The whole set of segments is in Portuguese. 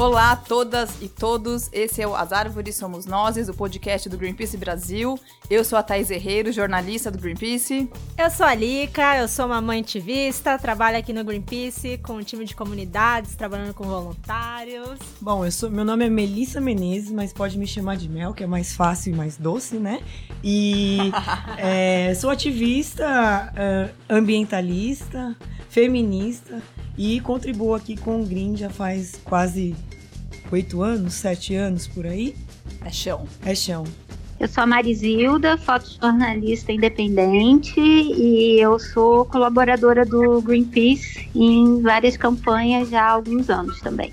Olá a todas e todos, esse é o As Árvores Somos Nós, o podcast do Greenpeace Brasil. Eu sou a Thais Herreiro, jornalista do Greenpeace. Eu sou a Lika, eu sou uma mãe ativista, trabalho aqui no Greenpeace com um time de comunidades, trabalhando com voluntários. Bom, eu sou, meu nome é Melissa Menezes, mas pode me chamar de Mel, que é mais fácil e mais doce, né? E é, sou ativista, uh, ambientalista, feminista e contribuo aqui com o Green já faz quase oito anos, sete anos por aí. É chão. É chão. Eu sou a Marizilda, fotojornalista independente e eu sou colaboradora do Greenpeace em várias campanhas já há alguns anos também.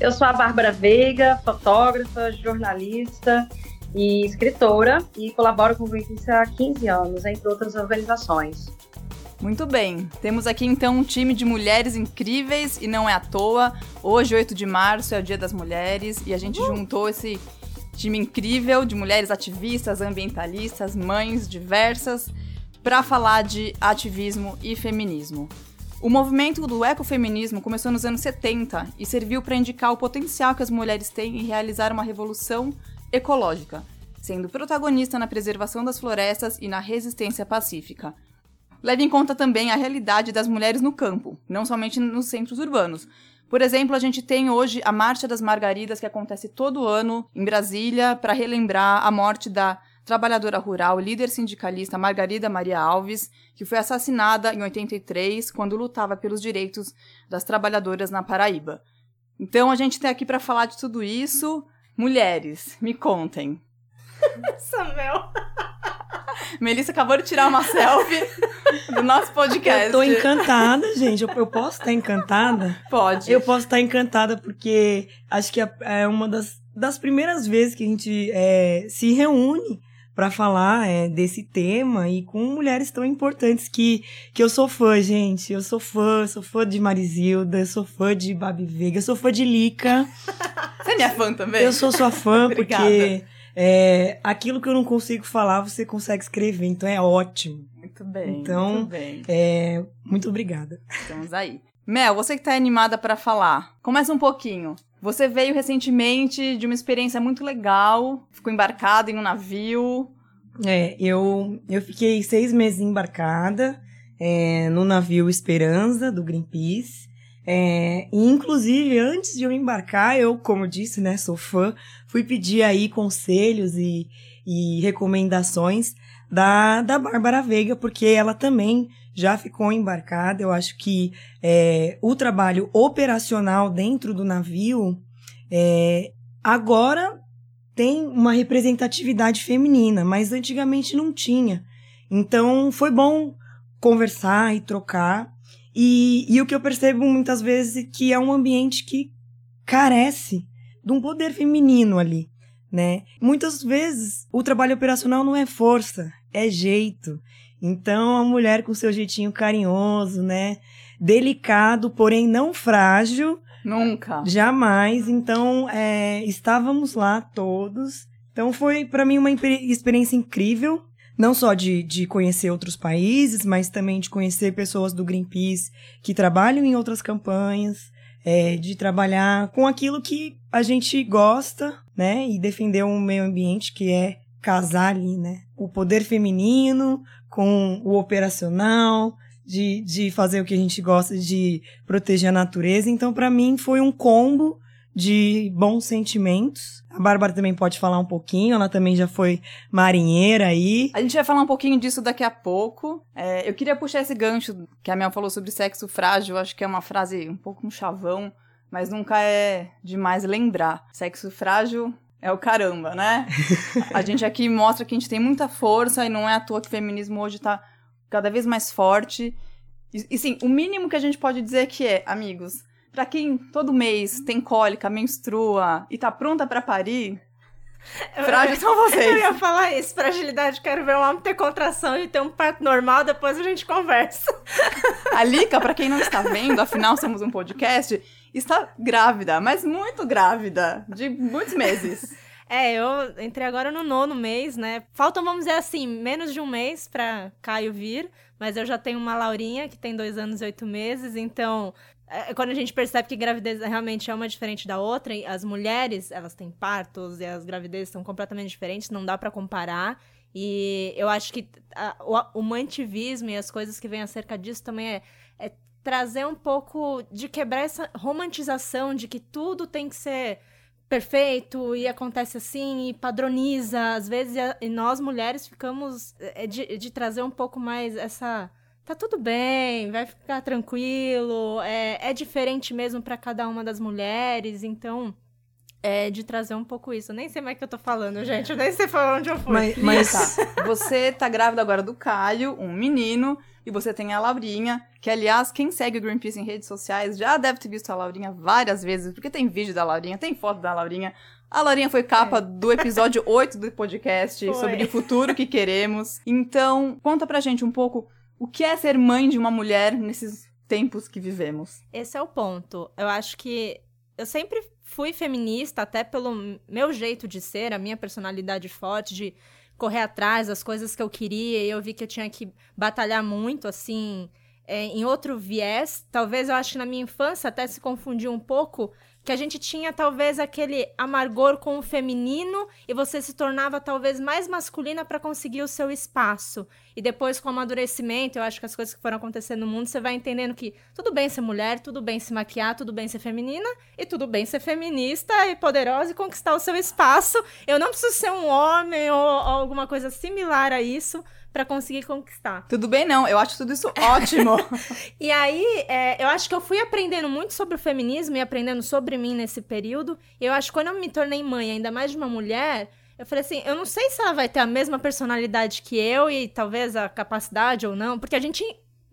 Eu sou a Bárbara Veiga, fotógrafa, jornalista e escritora e colaboro com o Greenpeace há 15 anos, entre outras organizações. Muito bem, temos aqui então um time de mulheres incríveis e não é à toa. Hoje, 8 de março, é o Dia das Mulheres e a gente juntou esse time incrível de mulheres ativistas, ambientalistas, mães diversas, para falar de ativismo e feminismo. O movimento do ecofeminismo começou nos anos 70 e serviu para indicar o potencial que as mulheres têm em realizar uma revolução ecológica, sendo protagonista na preservação das florestas e na resistência pacífica. Leve em conta também a realidade das mulheres no campo, não somente nos centros urbanos. Por exemplo, a gente tem hoje a Marcha das Margaridas, que acontece todo ano em Brasília, para relembrar a morte da trabalhadora rural, líder sindicalista Margarida Maria Alves, que foi assassinada em 83, quando lutava pelos direitos das trabalhadoras na Paraíba. Então a gente está aqui para falar de tudo isso. Mulheres, me contem. Samuel. Melissa acabou de tirar uma selfie do nosso podcast. Eu tô encantada, gente. Eu, eu posso estar encantada? Pode. Eu posso estar encantada porque acho que é, uma das, das primeiras vezes que a gente é, se reúne para falar é, desse tema e com mulheres tão importantes que, que eu sou fã, gente. Eu sou fã, sou fã de Marizilda, sou fã de Babi Veiga, sou fã de Lica. Você é minha fã também? Eu sou sua fã porque é, aquilo que eu não consigo falar, você consegue escrever, então é ótimo. Muito bem. Então, muito, bem. É, muito obrigada. Estamos aí. Mel, você que está animada para falar, começa um pouquinho. Você veio recentemente de uma experiência muito legal, ficou embarcado em um navio. É, eu, eu fiquei seis meses embarcada é, no navio Esperança, do Greenpeace. É, e inclusive, antes de eu embarcar, eu, como eu disse, né, sou fã, fui pedir aí conselhos e, e recomendações da, da Bárbara Veiga, porque ela também já ficou embarcada. Eu acho que é, o trabalho operacional dentro do navio é, agora tem uma representatividade feminina, mas antigamente não tinha. Então foi bom conversar e trocar. E, e o que eu percebo muitas vezes é que é um ambiente que carece de um poder feminino ali, né? Muitas vezes o trabalho operacional não é força, é jeito. Então a mulher com seu jeitinho carinhoso, né? Delicado, porém não frágil. Nunca. Jamais. Então é, estávamos lá todos. Então foi para mim uma experiência incrível não só de, de conhecer outros países, mas também de conhecer pessoas do Greenpeace que trabalham em outras campanhas, é, de trabalhar com aquilo que a gente gosta, né? E defender um meio ambiente que é casar ali, né? O poder feminino com o operacional, de, de fazer o que a gente gosta, de proteger a natureza. Então, para mim, foi um combo de bons sentimentos. A Bárbara também pode falar um pouquinho, ela também já foi marinheira aí. A gente vai falar um pouquinho disso daqui a pouco. É, eu queria puxar esse gancho que a Mel falou sobre sexo frágil, acho que é uma frase um pouco um chavão, mas nunca é demais lembrar. Sexo frágil é o caramba, né? a gente aqui mostra que a gente tem muita força e não é à toa que o feminismo hoje tá cada vez mais forte. E, e sim, o mínimo que a gente pode dizer que é, amigos, para quem todo mês tem cólica, menstrua e tá pronta para parir, Frágeis são vocês. Eu ia falar isso, fragilidade, quero ver um homem ter contração e ter um parto normal, depois a gente conversa. A Lica, pra quem não está vendo, afinal somos um podcast, está grávida, mas muito grávida, de muitos meses. É, eu entrei agora no nono mês, né? Faltam, vamos dizer assim, menos de um mês pra Caio vir, mas eu já tenho uma Laurinha que tem dois anos e oito meses, então é, quando a gente percebe que gravidez realmente é uma diferente da outra, as mulheres, elas têm partos e as gravidezes são completamente diferentes, não dá para comparar. E eu acho que a, o, o mantivismo e as coisas que vêm acerca disso também é, é trazer um pouco de quebrar essa romantização de que tudo tem que ser perfeito e acontece assim e padroniza. Às vezes, e nós mulheres ficamos é, de, de trazer um pouco mais essa. Tá tudo bem, vai ficar tranquilo. É, é diferente mesmo para cada uma das mulheres, então. É de trazer um pouco isso. Eu nem sei mais o que eu tô falando, gente. Eu nem sei falar onde eu fui. Mas, mas... Tá. Você tá grávida agora do Caio, um menino. E você tem a Laurinha, que aliás, quem segue o Greenpeace em redes sociais já deve ter visto a Laurinha várias vezes, porque tem vídeo da Laurinha, tem foto da Laurinha. A Laurinha foi capa é. do episódio 8 do podcast foi. sobre o futuro que queremos. Então, conta pra gente um pouco o que é ser mãe de uma mulher nesses tempos que vivemos. Esse é o ponto. Eu acho que eu sempre fui feminista, até pelo meu jeito de ser, a minha personalidade forte de correr atrás das coisas que eu queria e eu vi que eu tinha que batalhar muito, assim, é, em outro viés. Talvez eu acho que na minha infância até se confundiu um pouco que a gente tinha talvez aquele amargor com o feminino e você se tornava talvez mais masculina para conseguir o seu espaço. E depois, com o amadurecimento, eu acho que as coisas que foram acontecendo no mundo, você vai entendendo que tudo bem ser mulher, tudo bem se maquiar, tudo bem ser feminina e tudo bem ser feminista e poderosa e conquistar o seu espaço. Eu não preciso ser um homem ou, ou alguma coisa similar a isso para conseguir conquistar. Tudo bem, não. Eu acho tudo isso ótimo. e aí, é, eu acho que eu fui aprendendo muito sobre o feminismo e aprendendo sobre mim nesse período. E eu acho que quando eu me tornei mãe, ainda mais de uma mulher, eu falei assim, eu não sei se ela vai ter a mesma personalidade que eu e talvez a capacidade ou não, porque a gente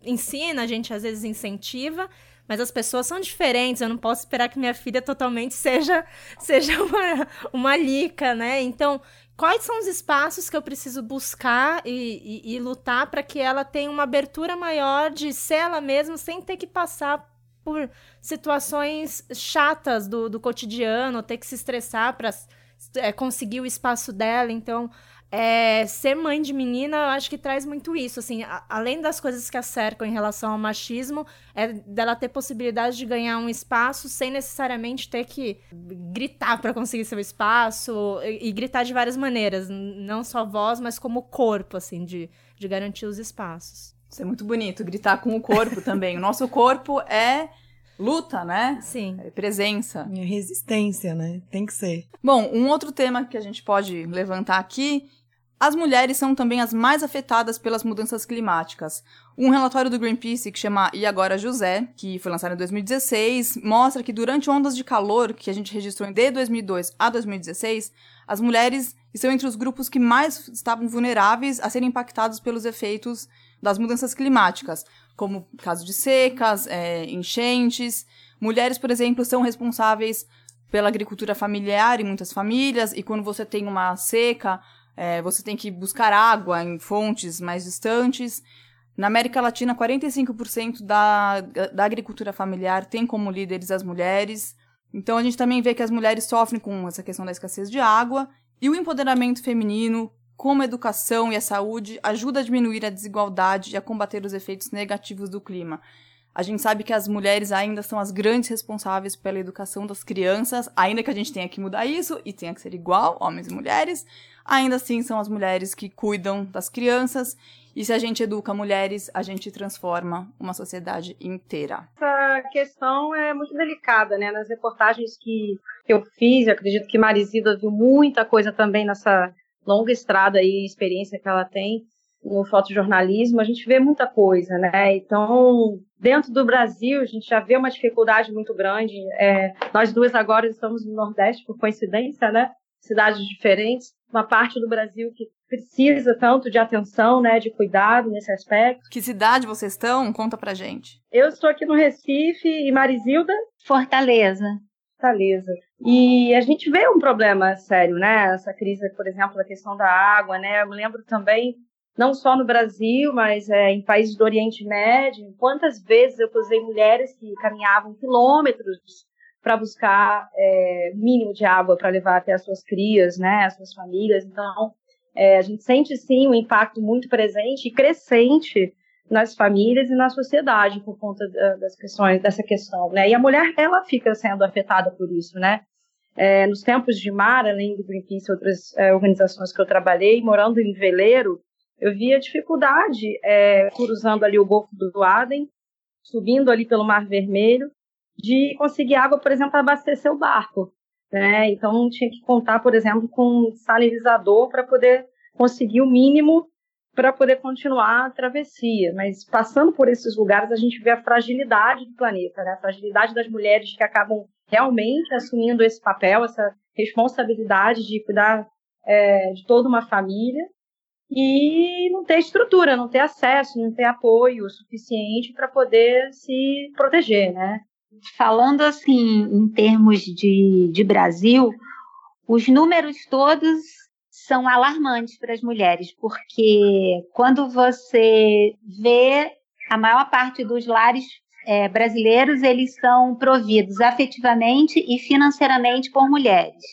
ensina, a gente às vezes incentiva, mas as pessoas são diferentes, eu não posso esperar que minha filha totalmente seja seja uma, uma lica, né? Então, quais são os espaços que eu preciso buscar e, e, e lutar para que ela tenha uma abertura maior de ser ela mesma sem ter que passar por situações chatas do, do cotidiano, ter que se estressar para é, conseguir o espaço dela. Então, é, ser mãe de menina, eu acho que traz muito isso. Assim, a, além das coisas que a cercam em relação ao machismo, é dela ter possibilidade de ganhar um espaço sem necessariamente ter que gritar para conseguir seu espaço e, e, gritar de várias maneiras, não só voz, mas como corpo, assim, de, de garantir os espaços. Isso é muito bonito, gritar com o corpo também. O nosso corpo é luta, né? Sim. É presença. É resistência, né? Tem que ser. Bom, um outro tema que a gente pode levantar aqui. As mulheres são também as mais afetadas pelas mudanças climáticas. Um relatório do Greenpeace que chama E Agora José, que foi lançado em 2016, mostra que durante ondas de calor que a gente registrou de 2002 a 2016, as mulheres estão entre os grupos que mais estavam vulneráveis a serem impactados pelos efeitos das mudanças climáticas, como caso de secas, é, enchentes. Mulheres, por exemplo, são responsáveis pela agricultura familiar em muitas famílias, e quando você tem uma seca, é, você tem que buscar água em fontes mais distantes. Na América Latina, 45% da, da agricultura familiar tem como líderes as mulheres. Então a gente também vê que as mulheres sofrem com essa questão da escassez de água e o empoderamento feminino como a educação e a saúde ajuda a diminuir a desigualdade e a combater os efeitos negativos do clima. A gente sabe que as mulheres ainda são as grandes responsáveis pela educação das crianças, ainda que a gente tenha que mudar isso e tenha que ser igual, homens e mulheres, ainda assim são as mulheres que cuidam das crianças. E se a gente educa mulheres, a gente transforma uma sociedade inteira. Essa questão é muito delicada, né? Nas reportagens que eu fiz, eu acredito que Marizida viu muita coisa também nessa longa estrada e experiência que ela tem no fotojornalismo, a gente vê muita coisa, né? Então, dentro do Brasil, a gente já vê uma dificuldade muito grande. É, nós duas agora estamos no Nordeste, por coincidência, né? Cidades diferentes, uma parte do Brasil que precisa tanto de atenção, né, de cuidado nesse aspecto. Que cidade vocês estão? Conta pra gente. Eu estou aqui no Recife e Marizilda. Fortaleza. fortaleza. E a gente vê um problema sério, né? Essa crise, por exemplo, da questão da água, né? Eu me lembro também, não só no Brasil, mas é, em países do Oriente Médio, quantas vezes eu cruzei mulheres que caminhavam quilômetros para buscar é, mínimo de água para levar até as suas crias, né? As suas famílias. Então, é, a gente sente sim um impacto muito presente e crescente nas famílias e na sociedade por conta das questões dessa questão, né? E a mulher ela fica sendo afetada por isso, né? É, nos tempos de mar, além do Greenpeace e outras é, organizações que eu trabalhei, morando em veleiro, eu via dificuldade é, cruzando ali o Golfo do Aden, subindo ali pelo Mar Vermelho, de conseguir água, por exemplo, para abastecer o barco. Né? Então tinha que contar, por exemplo, com um salinizador para poder conseguir o mínimo para poder continuar a travessia. Mas passando por esses lugares, a gente vê a fragilidade do planeta, né? a fragilidade das mulheres que acabam realmente assumindo esse papel, essa responsabilidade de cuidar é, de toda uma família e não ter estrutura, não ter acesso, não ter apoio suficiente para poder se proteger, né? Falando assim, em termos de, de Brasil, os números todos são alarmantes para as mulheres, porque quando você vê a maior parte dos lares é, brasileiros, eles são providos afetivamente e financeiramente por mulheres.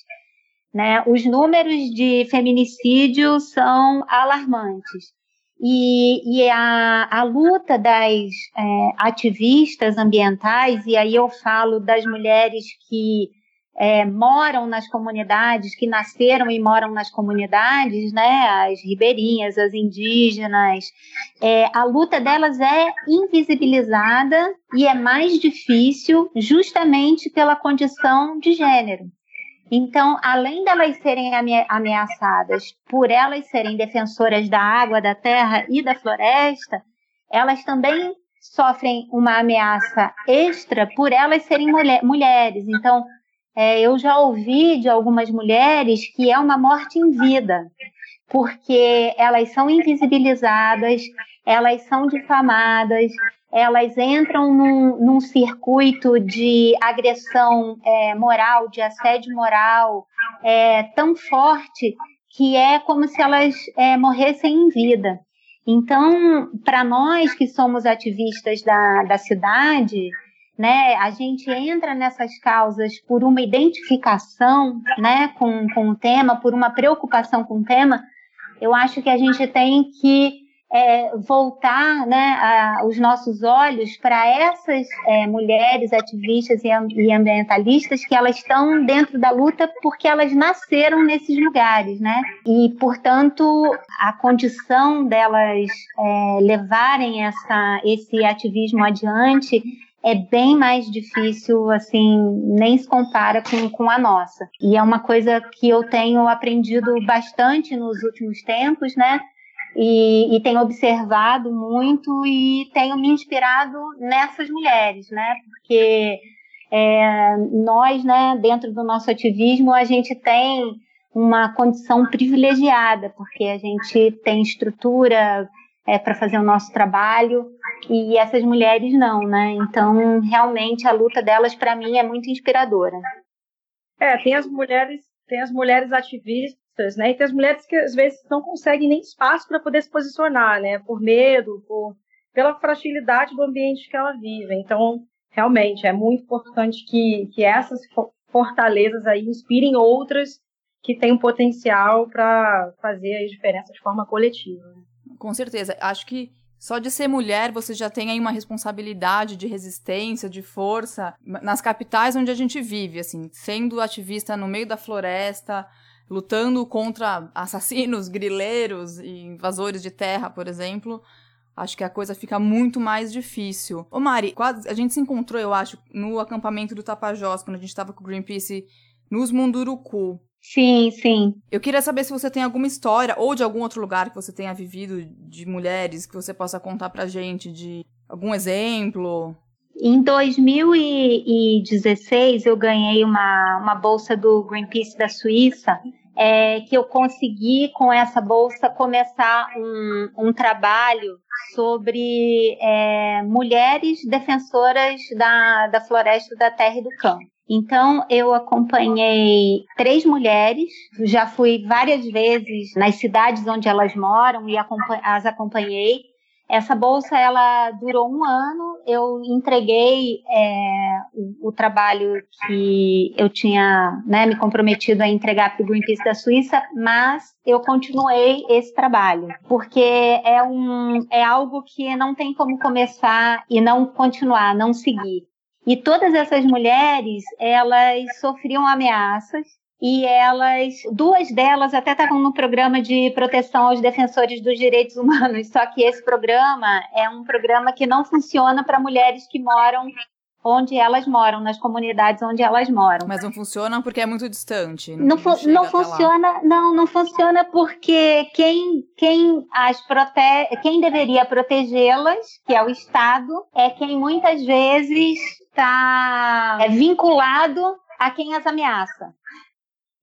Né? Os números de feminicídio são alarmantes. E, e a, a, luta das é, ativistas ambientais, e aí eu falo das mulheres que é, moram nas comunidades, que nasceram e moram nas comunidades, né, as ribeirinhas, as indígenas, é, a luta delas é invisibilizada e é mais difícil justamente pela condição de gênero. Então, além delas serem ameaçadas por elas serem defensoras da água, da terra e da floresta, elas também sofrem uma ameaça extra por elas serem mulher, mulheres. Então, é, eu já ouvi de algumas mulheres que é uma morte em vida, porque elas são invisibilizadas, elas são difamadas, elas entram num, num circuito de agressão é, moral, de assédio moral é, tão forte que é como se elas é, morressem em vida. Então, para nós que somos ativistas da, da cidade, né, a gente entra nessas causas por uma identificação né, com, com o tema, por uma preocupação com o tema, eu acho que a gente tem que é, voltar né, a, os nossos olhos para essas é, mulheres ativistas e, e, ambientalistas que elas estão dentro da luta porque elas nasceram nesses lugares, né? E, portanto, a condição delas é, levarem essa, esse ativismo adiante é bem mais difícil, assim, nem se compara com, com a nossa. E é uma coisa que eu tenho aprendido bastante nos últimos tempos, né? E, e tenho observado muito e tenho me inspirado nessas mulheres, né? Porque é, nós, né, dentro do nosso ativismo, a gente tem uma condição privilegiada, porque a gente tem estrutura é, para fazer o nosso trabalho e essas mulheres não, né? Então, realmente a luta delas para mim é muito inspiradora. É, tem as mulheres, tem as mulheres ativistas né? E tem as mulheres que às vezes não conseguem nem espaço para poder se posicionar, né? Por medo, por pela fragilidade do ambiente que ela vive. Então, realmente é muito importante que, que essas fortalezas aí inspirem outras que têm um potencial para fazer a diferença de forma coletiva. Com certeza. Acho que só de ser mulher você já tem aí uma responsabilidade de resistência, de força nas capitais onde a gente vive, assim, sendo ativista no meio da floresta, lutando contra assassinos, grileiros e invasores de terra, por exemplo, acho que a coisa fica muito mais difícil. Ô Mari, quase, a gente se encontrou, eu acho, no acampamento do Tapajós, quando a gente estava com o Greenpeace nos Munduruku. Sim, sim. Eu queria saber se você tem alguma história ou de algum outro lugar que você tenha vivido de mulheres que você possa contar pra gente, de algum exemplo. Em 2016, eu ganhei uma, uma bolsa do Greenpeace da Suíça, é, que eu consegui, com essa bolsa, começar um, um trabalho sobre é, mulheres defensoras da, da floresta, da terra e do campo. Então, eu acompanhei três mulheres, já fui várias vezes nas cidades onde elas moram e as acompanhei. Essa bolsa ela durou um ano. Eu entreguei é, o, o, trabalho que eu tinha né, me comprometido a entregar para o Greenpeace da Suíça, mas eu continuei esse trabalho porque é um é algo que não tem como começar e não continuar, não seguir. E todas essas mulheres, elas sofriam ameaças e elas, duas delas até estavam no programa de proteção aos defensores dos direitos humanos, só que esse programa é um programa que não funciona para mulheres que moram onde elas moram, nas comunidades onde elas moram. Mas não funciona porque é muito distante. Não, fu não funciona, não, não funciona porque quem, quem as protege, quem deveria protegê-las, que é o Estado, é quem muitas vezes está é, vinculado a quem as ameaça.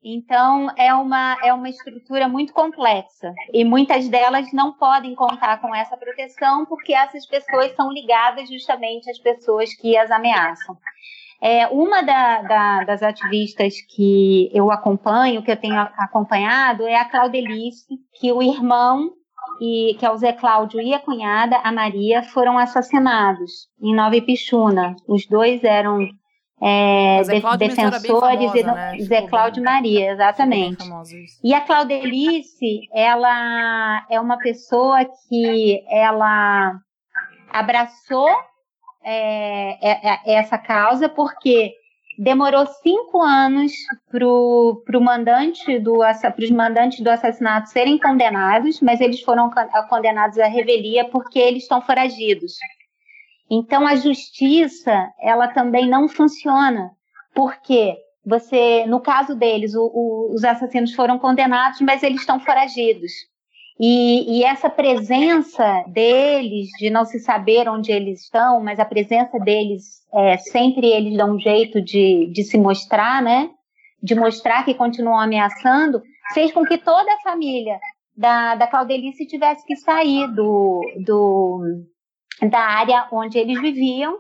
Então, é uma, é uma estrutura muito complexa. E muitas delas não podem contar com essa proteção porque essas pessoas são ligadas justamente às pessoas que as ameaçam. É, uma da, da, das ativistas que eu acompanho, que eu tenho acompanhado, é a Claudelice, que o irmão, e, que é o Zé Cláudio e a cunhada, a Maria, foram assassinados em Nova Ipixuna. Os dois eram é, de, defensores famosa, e né? Zé Cláudio Maria, exatamente. E a Claudelice, ela é uma pessoa que ela abraçou é, é, é essa causa porque demorou cinco anos para pro mandante do, os mandantes do assassinato serem condenados, mas eles foram condenados à revelia porque eles estão foragidos. Então a justiça ela também não funciona, porque você, no caso deles, o, o, os assassinos foram condenados, mas eles estão foragidos. E, e, essa presença deles, de não se saber onde eles estão, mas a presença deles, é, sempre eles dão um jeito de, de se mostrar, né? De mostrar que continuam ameaçando, fez com que toda a família da, da Claudelice tivesse que sair do, do, da área onde eles viviam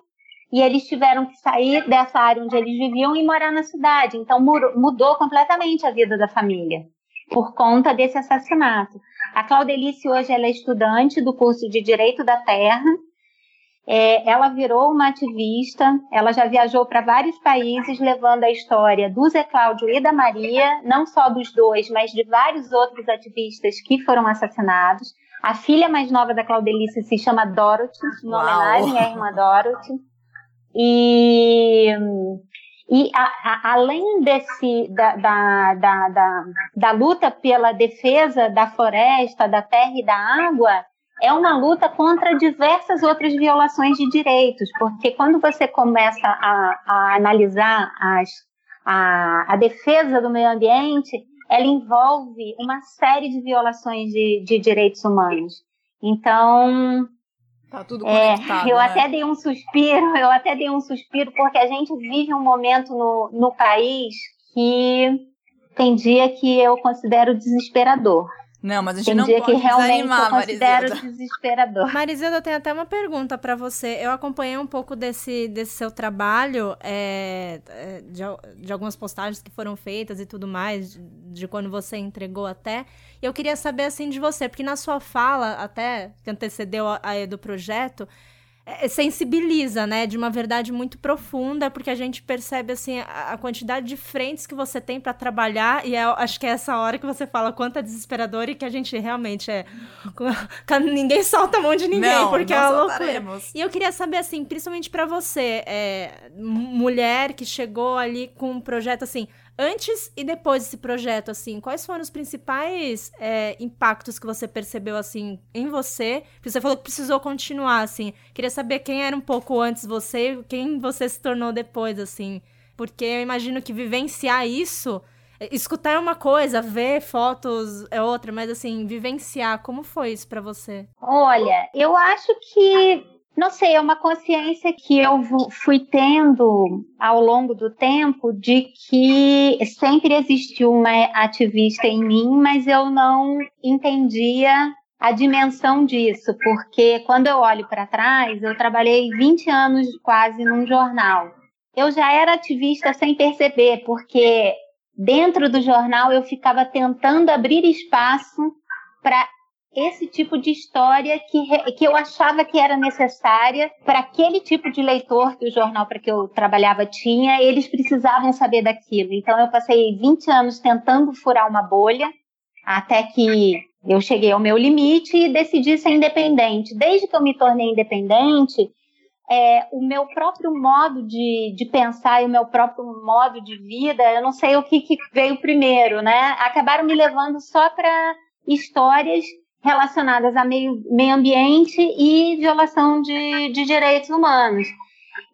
e eles tiveram que sair dessa área onde eles viviam e morar na cidade. Então mudou completamente a vida da família por conta desse assassinato. A Claudelice hoje ela é estudante do curso de Direito da Terra. É, ela virou uma ativista, ela já viajou para vários países levando a história do Zé Cláudio e da Maria, não só dos dois, mas de vários outros ativistas que foram assassinados. A filha mais nova da Claudelice se chama Dorothy, em homenagem à irmã Dorothy. E, e a, a, além desse, da, da, da, da, luta pela defesa da floresta, da terra e da água, é uma luta contra diversas outras violações de direitos, porque quando você começa a, a analisar as, a, a defesa do meio ambiente, ela envolve uma série de violações de, de direitos humanos. Então, Tá tudo é, eu né? até dei um suspiro, eu até dei um suspiro porque a gente vive um momento no, no país que tem dia que eu considero desesperador. Não, mas a gente Tem não dia pode que realmente desanimar, eu considero Marizilda. desesperador. Marizilda, eu tenho até uma pergunta para você. Eu acompanhei um pouco desse, desse seu trabalho, é, é, de, de algumas postagens que foram feitas e tudo mais, de, de quando você entregou até. E eu queria saber, assim, de você, porque na sua fala, até, que antecedeu a, a do projeto, sensibiliza, né, de uma verdade muito profunda, porque a gente percebe assim a, a quantidade de frentes que você tem para trabalhar e é, acho que é essa hora que você fala quanto é desesperador e que a gente realmente é ninguém solta a mão de ninguém, Não, porque não é uma loucura. E eu queria saber assim, principalmente para você, é, mulher que chegou ali com um projeto assim, Antes e depois desse projeto, assim, quais foram os principais é, impactos que você percebeu, assim, em você? Porque você falou que precisou continuar, assim. Queria saber quem era um pouco antes você e quem você se tornou depois, assim. Porque eu imagino que vivenciar isso... Escutar é uma coisa, ver fotos é outra, mas assim, vivenciar, como foi isso para você? Olha, eu acho que não sei, é uma consciência que eu fui tendo ao longo do tempo de que sempre existiu uma ativista em mim, mas eu não entendia a dimensão disso, porque quando eu olho para trás, eu trabalhei 20 anos quase num jornal. eu já era ativista sem perceber, porque dentro do jornal eu ficava tentando abrir espaço para esse tipo de história que, que eu achava que era necessária para aquele tipo de leitor que o jornal para que eu trabalhava tinha, eles precisavam saber daquilo. Então eu passei 20 anos tentando furar uma bolha, até que eu cheguei ao meu limite e decidi ser independente. Desde que eu me tornei independente, é, o meu próprio modo de, de pensar e o meu próprio modo de vida, eu não sei o que, que veio primeiro, né? Acabaram me levando só para histórias relacionadas a meio, meio ambiente e violação de, de direitos humanos.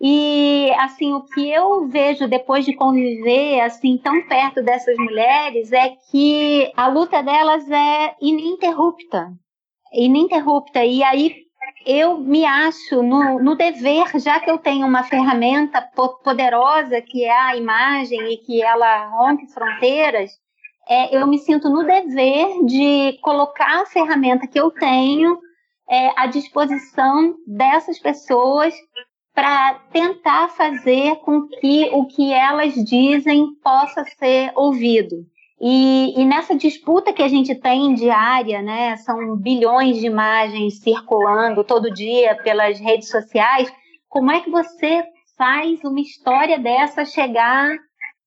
E assim, o que eu vejo depois de conviver assim tão perto dessas mulheres é que a luta delas é ininterrupta. Ininterrupta. E aí eu me acho no, no dever, já que eu tenho uma ferramenta poderosa que é a imagem e que ela rompe fronteiras, é, eu me sinto no dever de colocar a ferramenta que eu tenho é, à disposição dessas pessoas para tentar fazer com que o que elas dizem possa ser ouvido. E, e, nessa disputa que a gente tem diária, né, são bilhões de imagens circulando todo dia pelas redes sociais, como é que você faz uma história dessa chegar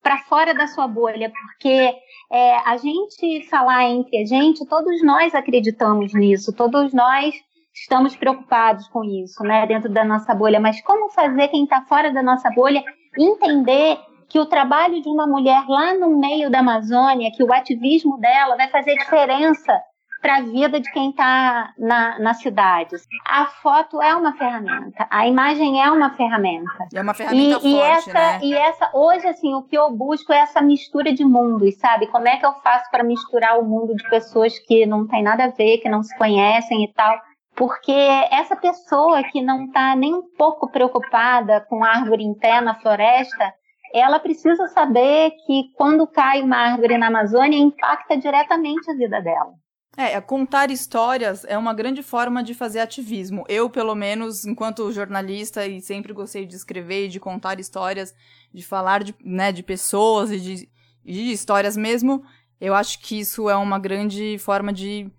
para fora da sua bolha? Porque é, a gente falar entre a gente, todos nós acreditamos nisso, todos nós estamos preocupados com isso, né, dentro da nossa bolha. Mas como fazer quem está fora da nossa bolha entender que o trabalho de uma mulher lá no meio da Amazônia, que o ativismo dela vai fazer diferença para a vida de quem está na, na cidade. A foto é uma ferramenta, a imagem é uma ferramenta. É uma ferramenta e, forte, e essa, né? E essa, hoje, assim, o que eu busco é essa mistura de mundos, sabe? Como é que eu faço para misturar o mundo de pessoas que não tem nada a ver, que não se conhecem e tal? Porque essa pessoa que não está nem um pouco preocupada com árvore em pé na floresta, ela precisa saber que quando cai uma árvore na Amazônia, impacta diretamente a vida dela. É, contar histórias é uma grande forma de fazer ativismo. Eu, pelo menos, enquanto jornalista, e sempre gostei de escrever, de contar histórias, de falar de, né, de pessoas e de, de histórias mesmo, eu acho que isso é uma grande forma de,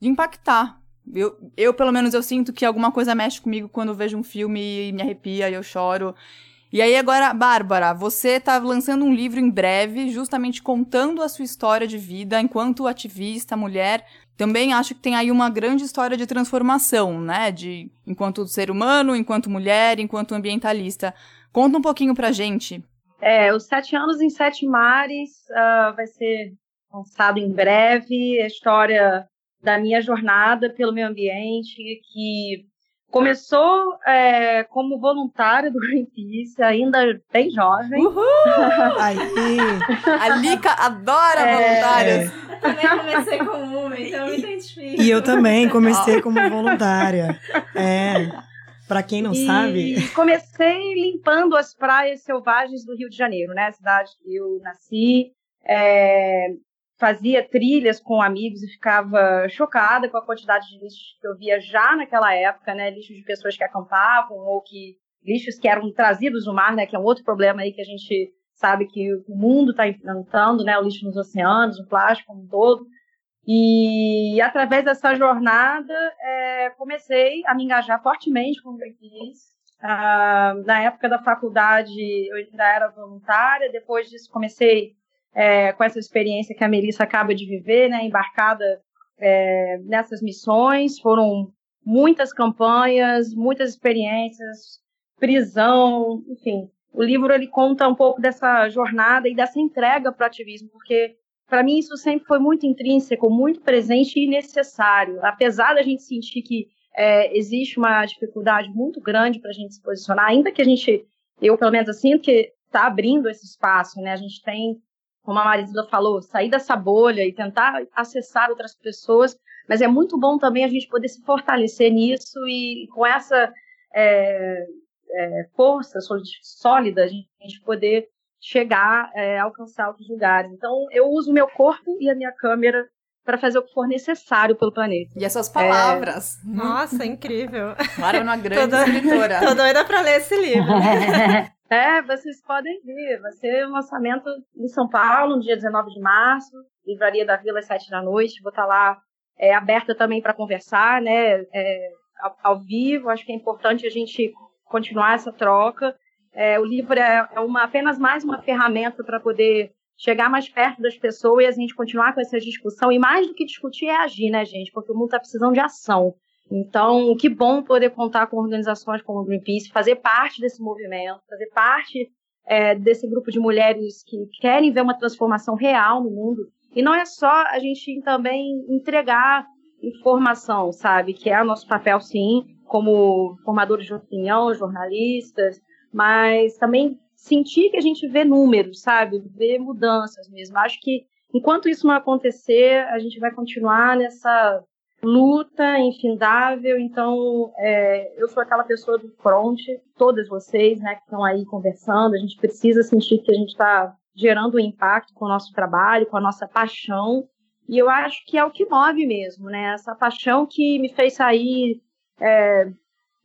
de impactar. Eu, eu, pelo menos, eu sinto que alguma coisa mexe comigo quando vejo um filme e me arrepia e eu choro. E aí agora, Bárbara, você está lançando um livro em breve, justamente contando a sua história de vida enquanto ativista, mulher. Também acho que tem aí uma grande história de transformação, né? De enquanto ser humano, enquanto mulher, enquanto ambientalista. Conta um pouquinho pra gente. É, os Sete Anos em Sete Mares uh, vai ser lançado em breve. A história da minha jornada pelo meio ambiente, que Começou é, como voluntária do Greenpeace, ainda bem jovem. Uhul! Aí. A Lica adora é, voluntárias. É. Também comecei como uma, então eu me identifico. E eu também comecei como voluntária. É. Para quem não e sabe. Comecei limpando as praias selvagens do Rio de Janeiro, né? A cidade que eu nasci. É, fazia trilhas com amigos e ficava chocada com a quantidade de lixos que eu via já naquela época, né? Lixos de pessoas que acampavam ou que lixos que eram trazidos do mar, né? Que é um outro problema aí que a gente sabe que o mundo está enfrentando, né? O lixo nos oceanos, o plástico como um todo. E através dessa jornada é, comecei a me engajar fortemente com o Greenpeace. Ah, na época da faculdade eu ainda era voluntária, depois disso comecei é, com essa experiência que a Melissa acaba de viver, né, embarcada é, nessas missões. Foram muitas campanhas, muitas experiências, prisão, enfim. O livro ele conta um pouco dessa jornada e dessa entrega para o ativismo, porque para mim isso sempre foi muito intrínseco, muito presente e necessário. Apesar da gente sentir que é, existe uma dificuldade muito grande para a gente se posicionar, ainda que a gente, eu pelo menos assim, que está abrindo esse espaço, né? A gente tem como a Marisila falou, sair dessa bolha e tentar acessar outras pessoas, mas é muito bom também a gente poder se fortalecer nisso e com essa é, é, força sólida a gente poder chegar, é, alcançar outros lugares. Então, eu uso o meu corpo e a minha câmera para fazer o que for necessário pelo planeta. E essas palavras. É... Nossa, incrível. Mara é uma grande tô escritora. Tô doida para ler esse livro. É, vocês podem ver. Vai ser um lançamento em São Paulo, no dia 19 de março, Livraria da Vila, às 7 da noite. Vou estar lá é, aberta também para conversar, né? É, ao, ao, vivo. Acho que é importante a gente continuar essa troca. É, o livro é, é uma, apenas mais uma ferramenta para poder chegar mais perto das pessoas e a gente continuar com essa discussão. E mais do que discutir é agir, né, gente? Porque o mundo está precisando de ação. Então, que bom poder contar com organizações como o Greenpeace, fazer parte desse movimento, fazer parte é, desse grupo de mulheres que querem ver uma transformação real no mundo. E não é só a gente também entregar informação, sabe? Que é o nosso papel, sim, como formadores de opinião, jornalistas, mas também sentir que a gente vê números, sabe? Ver mudanças mesmo. Acho que enquanto isso não acontecer, a gente vai continuar nessa luta infindável. Então, é, eu sou aquela pessoa do front, todas vocês, né, que estão aí conversando. A gente precisa sentir que a gente está gerando um impacto com o nosso trabalho, com a nossa paixão. E eu acho que é o que move mesmo, né? Essa paixão que me fez sair é,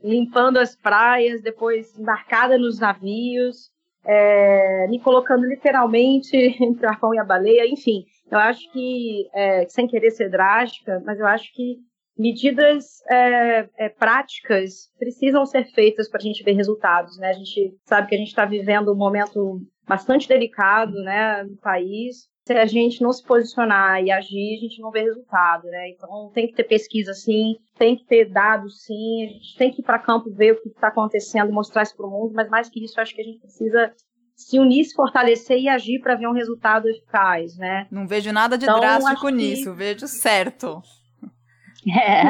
limpando as praias, depois embarcada nos navios, é, me colocando literalmente entre o arpão e a baleia, enfim. Eu acho que, é, sem querer ser drástica, mas eu acho que medidas é, é, práticas precisam ser feitas para a gente ver resultados, né? A gente sabe que a gente está vivendo um momento bastante delicado, né, no país. Se a gente não se posicionar e agir, a gente não vê resultado, né? Então tem que ter pesquisa, sim, tem que ter dados, sim. A gente tem que ir para campo ver o que está acontecendo, mostrar isso para o mundo. Mas mais que isso, acho que a gente precisa se unir, se fortalecer e agir para ver um resultado eficaz, né? Não vejo nada de então, drástico nisso, que... vejo certo. É.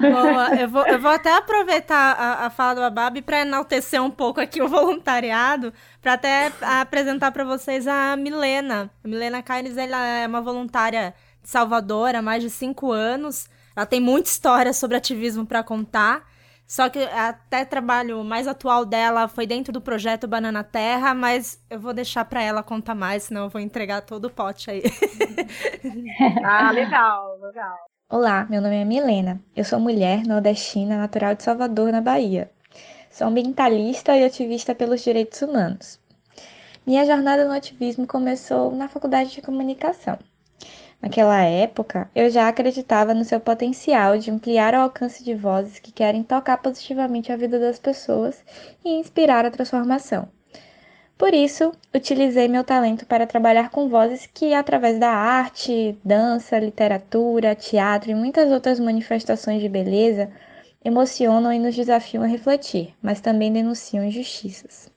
Boa, eu vou, eu vou até aproveitar a, a fala do Ababi para enaltecer um pouco aqui o voluntariado, para até apresentar para vocês a Milena. A Milena Caires, ela é uma voluntária de Salvador há mais de cinco anos. Ela tem muita história sobre ativismo para contar. Só que até trabalho mais atual dela foi dentro do projeto Banana Terra, mas eu vou deixar para ela contar mais, senão eu vou entregar todo o pote aí. ah, legal, legal. Olá, meu nome é Milena. Eu sou mulher nordestina natural de Salvador, na Bahia. Sou ambientalista e ativista pelos direitos humanos. Minha jornada no ativismo começou na faculdade de comunicação. Naquela época, eu já acreditava no seu potencial de ampliar o alcance de vozes que querem tocar positivamente a vida das pessoas e inspirar a transformação. Por isso, utilizei meu talento para trabalhar com vozes que, através da arte, dança, literatura, teatro e muitas outras manifestações de beleza, emocionam e nos desafiam a refletir, mas também denunciam injustiças.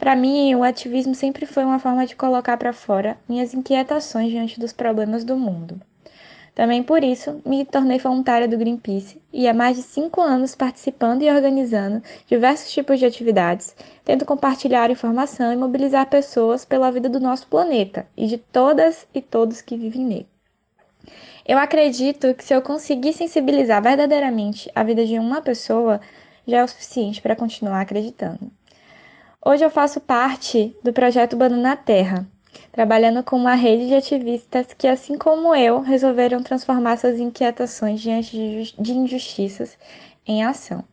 Para mim, o ativismo sempre foi uma forma de colocar para fora minhas inquietações diante dos problemas do mundo. Também por isso, me tornei voluntária do Greenpeace e há mais de cinco anos participando e organizando diversos tipos de atividades, tento compartilhar informação e mobilizar pessoas pela vida do nosso planeta e de todas e todos que vivem nele. Eu acredito que se eu conseguir sensibilizar verdadeiramente a vida de uma pessoa, já é o suficiente para continuar acreditando. Hoje eu faço parte do projeto Banana Terra, trabalhando com uma rede de ativistas que, assim como eu, resolveram transformar suas inquietações diante de injustiças em ação.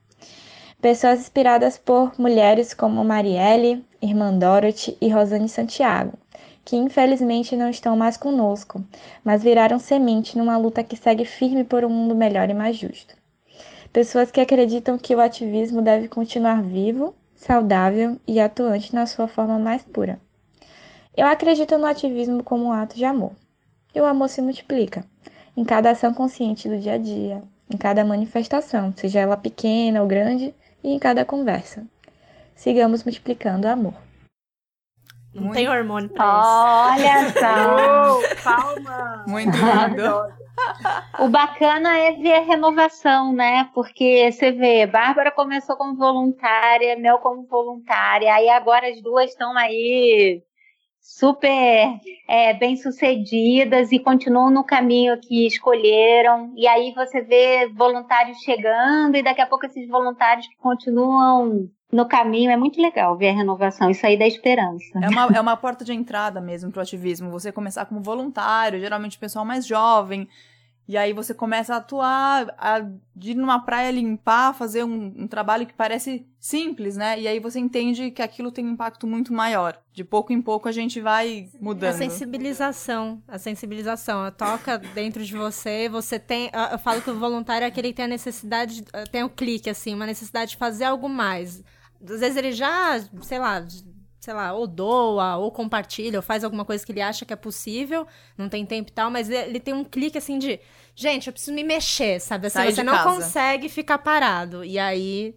Pessoas inspiradas por mulheres como Marielle, Irmã Dorothy e Rosane Santiago, que infelizmente não estão mais conosco, mas viraram semente numa luta que segue firme por um mundo melhor e mais justo. Pessoas que acreditam que o ativismo deve continuar vivo saudável e atuante na sua forma mais pura. Eu acredito no ativismo como um ato de amor. E o amor se multiplica em cada ação consciente do dia a dia, em cada manifestação, seja ela pequena ou grande, e em cada conversa. Sigamos multiplicando o amor. Não Muito... tem hormônio pra isso. Olha só! palma! Muito lindo! O bacana é ver a renovação, né? Porque você vê, Bárbara começou como voluntária, Mel como voluntária, aí agora as duas estão aí super é, bem sucedidas e continuam no caminho que escolheram. E aí você vê voluntários chegando e daqui a pouco esses voluntários que continuam no caminho. É muito legal ver a renovação, isso aí dá esperança. É uma, é uma porta de entrada mesmo para o ativismo. Você começar como voluntário, geralmente o pessoal mais jovem. E aí você começa a atuar, a ir numa praia limpar, fazer um, um, trabalho que parece simples, né? E aí você entende que aquilo tem um impacto muito maior. De pouco em pouco a gente vai mudando. A sensibilização, a sensibilização, toca dentro de você, você tem, eu falo que o voluntário é aquele que tem a necessidade, tem o um clique assim, uma necessidade de fazer algo mais. Às vezes ele já, sei lá, sei lá, ou doa, ou compartilha, ou faz alguma coisa que ele acha que é possível, não tem tempo e tal, mas ele tem um clique assim de, gente, eu preciso me mexer, sabe? Assim, você não casa. consegue ficar parado. E aí.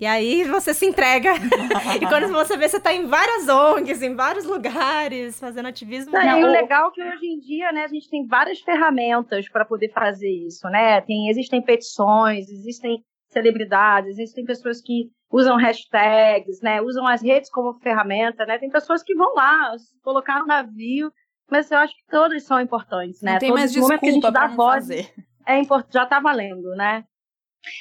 E aí você se entrega. e quando você vê, você tá em várias ONGs, em vários lugares, fazendo ativismo. Não, e o legal é que hoje em dia, né, a gente tem várias ferramentas para poder fazer isso, né? Tem, existem petições, existem celebridades, existem pessoas que usam hashtags, né? Usam as redes como ferramenta, né? Tem pessoas que vão lá colocar no navio, mas eu acho que todas são importantes, né? Não tem mais desculpa que a gente dá voz, fazer. É importante, já tá valendo, né?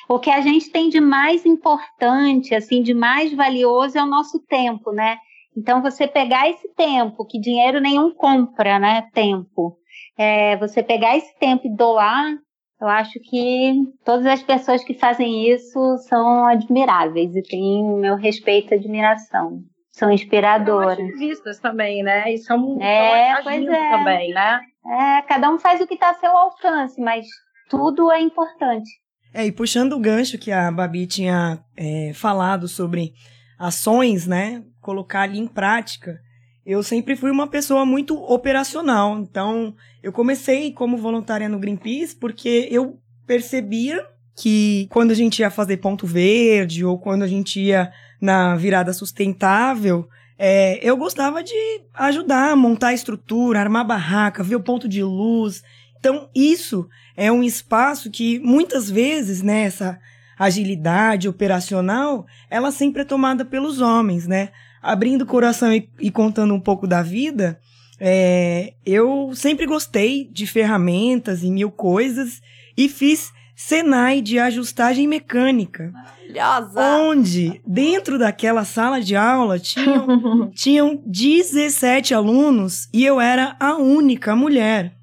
O que a gente tem de mais importante, assim, de mais valioso é o nosso tempo, né? Então, você pegar esse tempo, que dinheiro nenhum compra, né? Tempo. É, você pegar esse tempo e doar eu acho que todas as pessoas que fazem isso são admiráveis e têm o meu respeito e admiração. São inspiradoras. São ativistas também, né? E são, é, são pois é. também, né? É, cada um faz o que está a seu alcance, mas tudo é importante. É, e puxando o gancho que a Babi tinha é, falado sobre ações, né? Colocar ali em prática eu sempre fui uma pessoa muito operacional. Então, eu comecei como voluntária no Greenpeace porque eu percebia que quando a gente ia fazer ponto verde ou quando a gente ia na virada sustentável, é, eu gostava de ajudar a montar a estrutura, armar barraca, ver o ponto de luz. Então, isso é um espaço que muitas vezes, né, essa agilidade operacional, ela sempre é tomada pelos homens, né? Abrindo o coração e, e contando um pouco da vida, é, eu sempre gostei de ferramentas e mil coisas e fiz Senai de ajustagem mecânica. Maravilhosa! Onde, dentro daquela sala de aula, tinham, tinham 17 alunos e eu era a única mulher.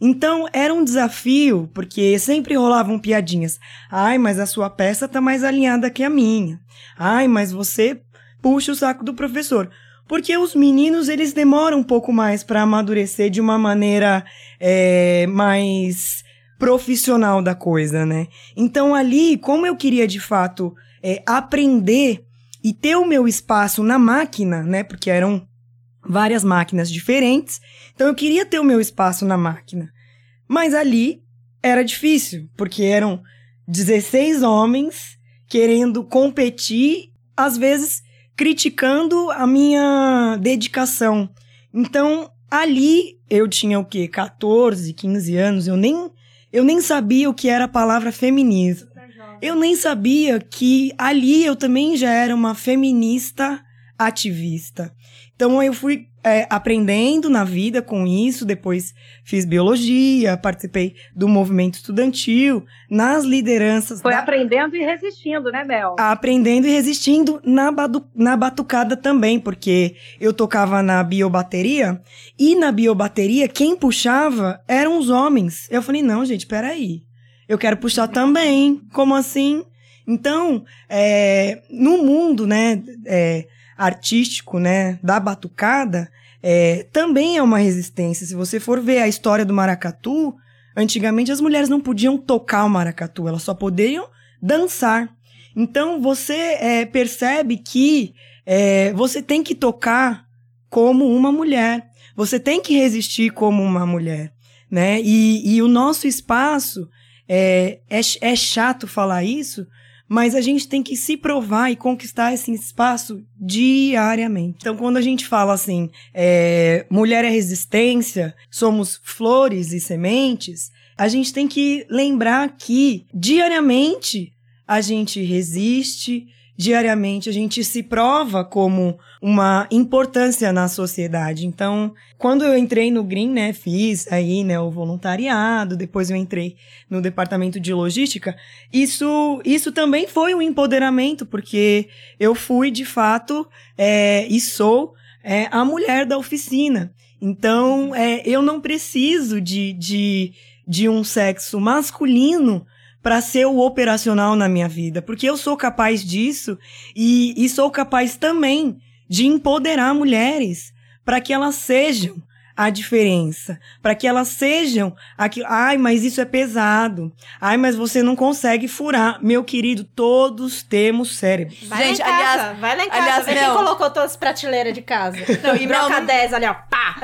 Então era um desafio, porque sempre rolavam piadinhas. Ai, mas a sua peça tá mais alinhada que a minha. Ai, mas você puxa o saco do professor. Porque os meninos, eles demoram um pouco mais para amadurecer de uma maneira é, mais profissional da coisa, né? Então ali, como eu queria de fato é, aprender e ter o meu espaço na máquina, né? Porque eram várias máquinas diferentes. Então eu queria ter o meu espaço na máquina. Mas ali era difícil, porque eram 16 homens querendo competir, às vezes criticando a minha dedicação. Então, ali eu tinha o quê? 14, 15 anos, eu nem eu nem sabia o que era a palavra feminismo. Eu nem sabia que ali eu também já era uma feminista ativista. Então eu fui é, aprendendo na vida com isso, depois fiz biologia, participei do movimento estudantil, nas lideranças. Foi da... aprendendo e resistindo, né, Mel? Aprendendo e resistindo na, badu... na batucada também, porque eu tocava na biobateria e na biobateria quem puxava eram os homens. Eu falei, não, gente, peraí. Eu quero puxar também. Como assim? Então, é, no mundo, né, é, artístico, né, da batucada, é, também é uma resistência. Se você for ver a história do maracatu, antigamente as mulheres não podiam tocar o maracatu, elas só poderiam dançar. Então você é, percebe que é, você tem que tocar como uma mulher, você tem que resistir como uma mulher, né? E, e o nosso espaço é, é, é chato falar isso, mas a gente tem que se provar e conquistar esse espaço diariamente. Então, quando a gente fala assim, é, mulher é resistência, somos flores e sementes, a gente tem que lembrar que diariamente a gente resiste, diariamente a gente se prova como uma importância na sociedade. Então, quando eu entrei no Green, né, fiz aí, né, o voluntariado, depois eu entrei no departamento de logística, isso, isso também foi um empoderamento, porque eu fui, de fato, é, e sou é, a mulher da oficina. Então, é, eu não preciso de, de de um sexo masculino para ser o operacional na minha vida, porque eu sou capaz disso e, e sou capaz também de empoderar mulheres para que elas sejam a diferença, para que elas sejam aquilo. Ai, mas isso é pesado. Ai, mas você não consegue furar. Meu querido, todos temos cérebro. Vai Gente, lá em casa, aliás- vai lá em casa. aliás, quem colocou todas as prateleiras de casa. Não, e Não, broca não- 10 ali, ó, pá!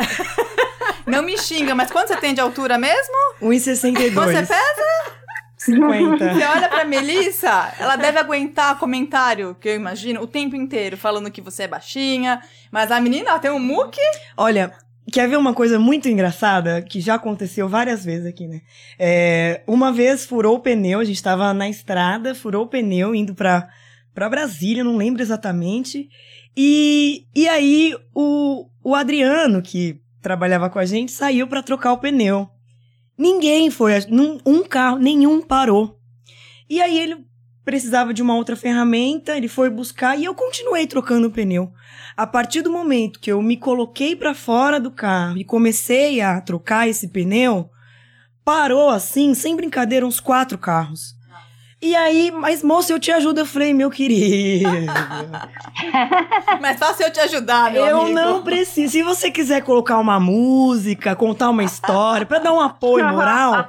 Não me xinga, mas quanto você tem de altura mesmo? 1,62. Você pesa? 50. Você olha pra Melissa, ela deve aguentar comentário, que eu imagino, o tempo inteiro, falando que você é baixinha. Mas a menina, ela tem um muque. Olha, quer ver uma coisa muito engraçada que já aconteceu várias vezes aqui, né? É, uma vez furou o pneu, a gente tava na estrada, furou o pneu indo pra, pra Brasília, não lembro exatamente. E, e aí o, o Adriano, que trabalhava com a gente, saiu pra trocar o pneu. Ninguém foi, um carro, nenhum parou. E aí ele precisava de uma outra ferramenta, ele foi buscar e eu continuei trocando o pneu. A partir do momento que eu me coloquei pra fora do carro e comecei a trocar esse pneu, parou assim, sem brincadeira, uns quatro carros. E aí, mas moço, eu te ajudo. Eu falei, meu querido, Mas fácil eu te ajudar, meu eu amigo. não preciso. Se você quiser colocar uma música, contar uma história, pra dar um apoio moral,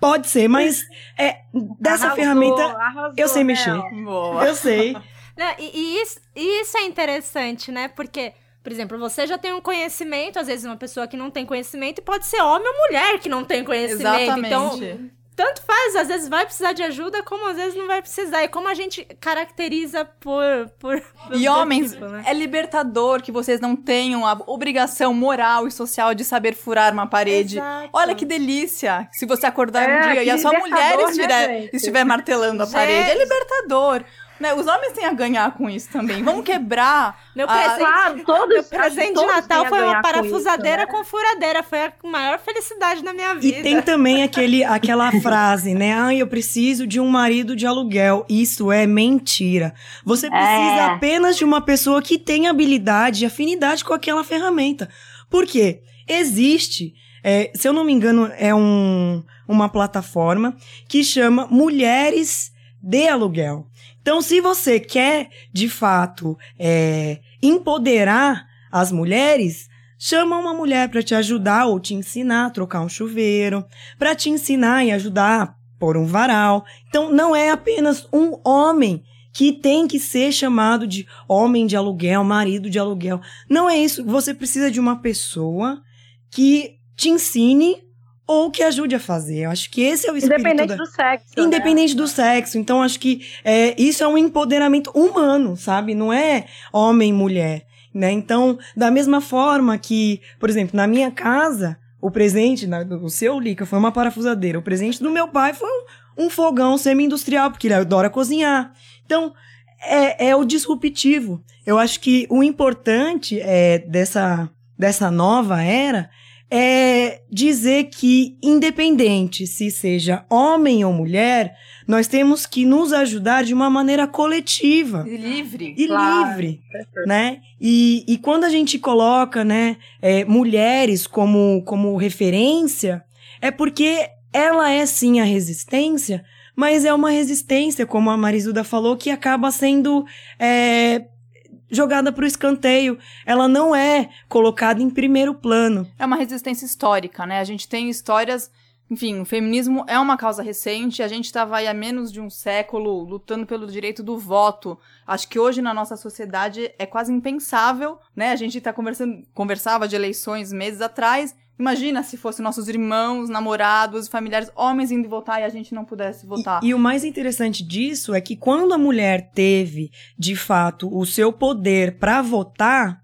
pode ser, mas é, dessa Arrasou, ferramenta arrasou, eu sei Mel. mexer. Boa. Eu sei. Não, e, e isso, e isso é interessante, né? Porque, por exemplo, você já tem um conhecimento, às vezes uma pessoa que não tem conhecimento, e pode ser homem ou mulher que não tem conhecimento. Exatamente. Então, tanto faz, às vezes vai precisar de ajuda, como às vezes não vai precisar. E como a gente caracteriza por. por E por homens, tipo, né? é libertador que vocês não tenham a obrigação moral e social de saber furar uma parede. Exato. Olha que delícia! Se você acordar É, um dia e a sua mulher libertador, estiver, né, estiver martelando a Gente. parede, é libertador. Né? Os homens têm a ganhar com isso também. Vamos quebrar. Meu a- presente, Claro, todos. meu presente de Natal foi uma ganhar com parafusadeira isso, né? com furadeira. Foi a maior felicidade da minha E vida. tem também aquele, aquela frase, né? Ah, eu preciso de um marido de aluguel. Isso é mentira. Você precisa É. apenas de uma pessoa que tem habilidade e afinidade com aquela ferramenta. Por quê? Existe, é, se eu não me engano, é um, uma plataforma que chama Mulheres de Aluguel. Então, se você quer, de fato, é, empoderar as mulheres, chama uma mulher para te ajudar ou te ensinar a trocar um chuveiro, para te ensinar e ajudar a pôr um varal. Então, não é apenas um homem que tem que ser chamado de homem de aluguel, marido de aluguel. Não é isso. Você precisa de uma pessoa que te ensine ou que ajude a fazer. Eu acho que esse é o espírito Independente da... do sexo. né? Independente do sexo. Então, acho que é, isso é um empoderamento humano, sabe? Não é homem e mulher, né? Então, da mesma forma que, por exemplo, na minha casa, o presente na- do seu Lica foi uma parafusadeira. O presente do meu pai foi um, um fogão semi-industrial, porque ele adora cozinhar. Então, é, é o disruptivo. Eu acho que o importante é dessa, dessa nova era é dizer que, independente se seja homem ou mulher, nós temos que nos ajudar de uma maneira coletiva Livre. e Claro. livre, né? E, e quando a gente coloca, né, é, mulheres como, como referência, é porque ela é sim a resistência, mas é uma resistência, como a Marizuda falou, que acaba sendo é, jogada para o escanteio. Ela não é colocada em primeiro plano. É uma resistência histórica, né? A gente tem histórias. Enfim, o feminismo é uma causa recente. A gente estava aí há menos de um século lutando pelo direito do voto. Acho que hoje na nossa sociedade é quase impensável, né? A gente tá conversando, conversava de eleições meses atrás. Imagina se fossem nossos irmãos, namorados, familiares, homens indo votar e a gente não pudesse votar. E, e o mais interessante disso é que quando a mulher teve, de fato, o seu poder para votar,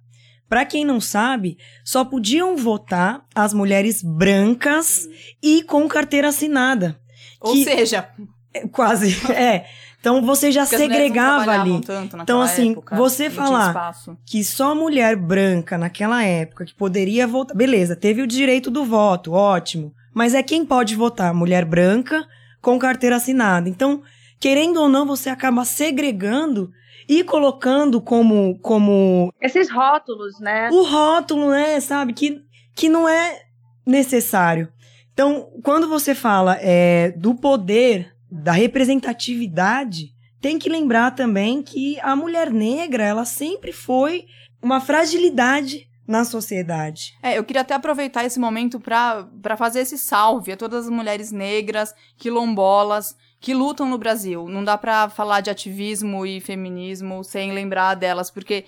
para quem não sabe, só podiam votar as mulheres brancas e com carteira assinada. Ou que- seja, É, Quase, é. Então você já porque segregava ali. Então, assim, época, você falar que só mulher branca naquela época que poderia votar. Beleza, teve o direito do voto, ótimo. Mas é quem pode votar? Mulher branca com carteira assinada. Então, querendo ou não, você acaba segregando e colocando como, como Esses rótulos, né? o rótulo, né, sabe? Que, que não é necessário. Então, quando você fala é, do poder, da representatividade, tem que lembrar também que a mulher negra, ela sempre foi uma fragilidade na sociedade. É, eu queria até aproveitar esse momento para fazer esse salve a todas as mulheres negras, quilombolas, que lutam no Brasil. Não dá para falar de ativismo e feminismo sem lembrar delas, porque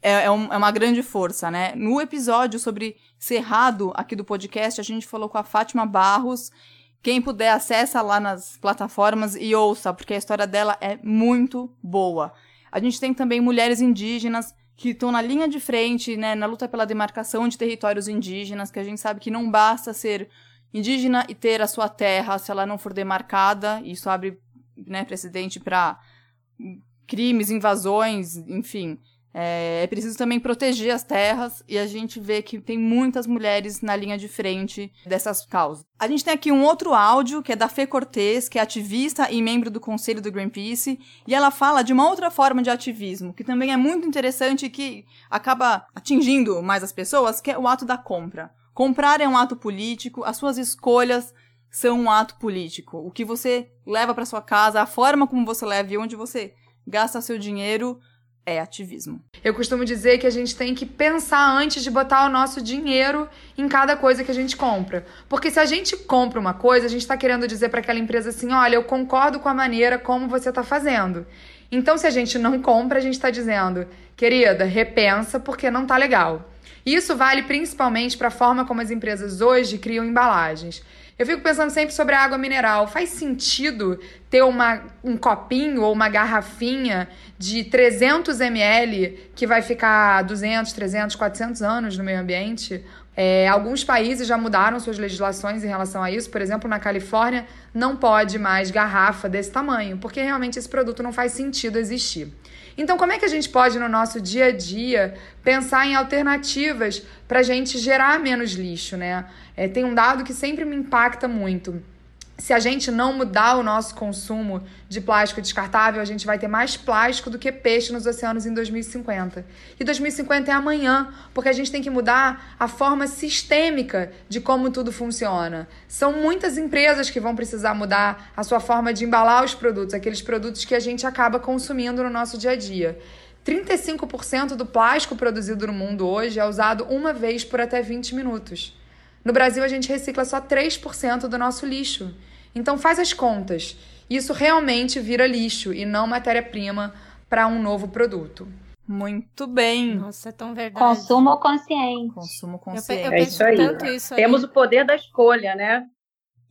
é, é, um, é, uma grande força, né? No episódio sobre Cerrado, aqui do podcast, a gente falou com a Fátima Barros. Quem puder, acessa lá nas plataformas e ouça, porque a história dela é muito boa. A gente tem também mulheres indígenas que estão na linha de frente, né, na luta pela demarcação de territórios indígenas, que a gente sabe que não basta ser indígena e ter a sua terra se ela não for demarcada. Isso abre né, precedente para crimes, invasões, enfim. É, é, preciso também proteger as terras e a gente vê que tem muitas mulheres na linha de frente dessas causas. A gente tem aqui um outro áudio que é da Fê Cortez, que é ativista e membro do conselho do Greenpeace, e ela fala de uma outra forma de ativismo que também é muito interessante e que acaba atingindo mais as pessoas, que é o ato da compra. Comprar é um ato político, as suas escolhas são um ato político. O que você leva para sua casa, a forma como você leva e onde você gasta seu dinheiro é ativismo. Eu costumo dizer que a gente tem que pensar antes de botar o nosso dinheiro em cada coisa que a gente compra. Porque se a gente compra uma coisa, a gente está querendo dizer para aquela empresa assim: olha, eu concordo com a maneira como você está fazendo. Então, se a gente não compra, a gente está dizendo, querida, repensa porque não tá legal. Isso vale principalmente para a forma como as empresas hoje criam embalagens. Eu fico pensando sempre sobre a água mineral. Faz sentido ter uma, um copinho ou uma garrafinha de 300 ml que vai ficar 200, 300, 400 anos no meio ambiente? É, alguns países já mudaram suas legislações em relação a isso. Por exemplo, na Califórnia, não pode mais garrafa desse tamanho, porque realmente esse produto não faz sentido existir. Então, como é que a gente pode, no nosso dia a dia, pensar em alternativas para a gente gerar menos lixo, né? É, tem um dado que sempre me impacta muito se a gente não mudar o nosso consumo de plástico descartável, a gente vai ter mais plástico do que peixe nos oceanos em 2050. E 2050 é amanhã, porque a gente tem que mudar a forma sistêmica de como tudo funciona. São muitas empresas que vão precisar mudar a sua forma de embalar os produtos, aqueles produtos que a gente acaba consumindo no nosso dia a dia. 35% do plástico produzido no mundo hoje é usado uma vez por até 20 minutos. No Brasil, a gente recicla só 3% do nosso lixo. Então, faz as contas. Isso realmente vira lixo e não matéria-prima para um novo produto. Muito bem. Nossa, é tão verdade. Consumo consciente. Consumo consciente. Eu, eu é isso aí. Tanto isso Temos o poder da escolha, né?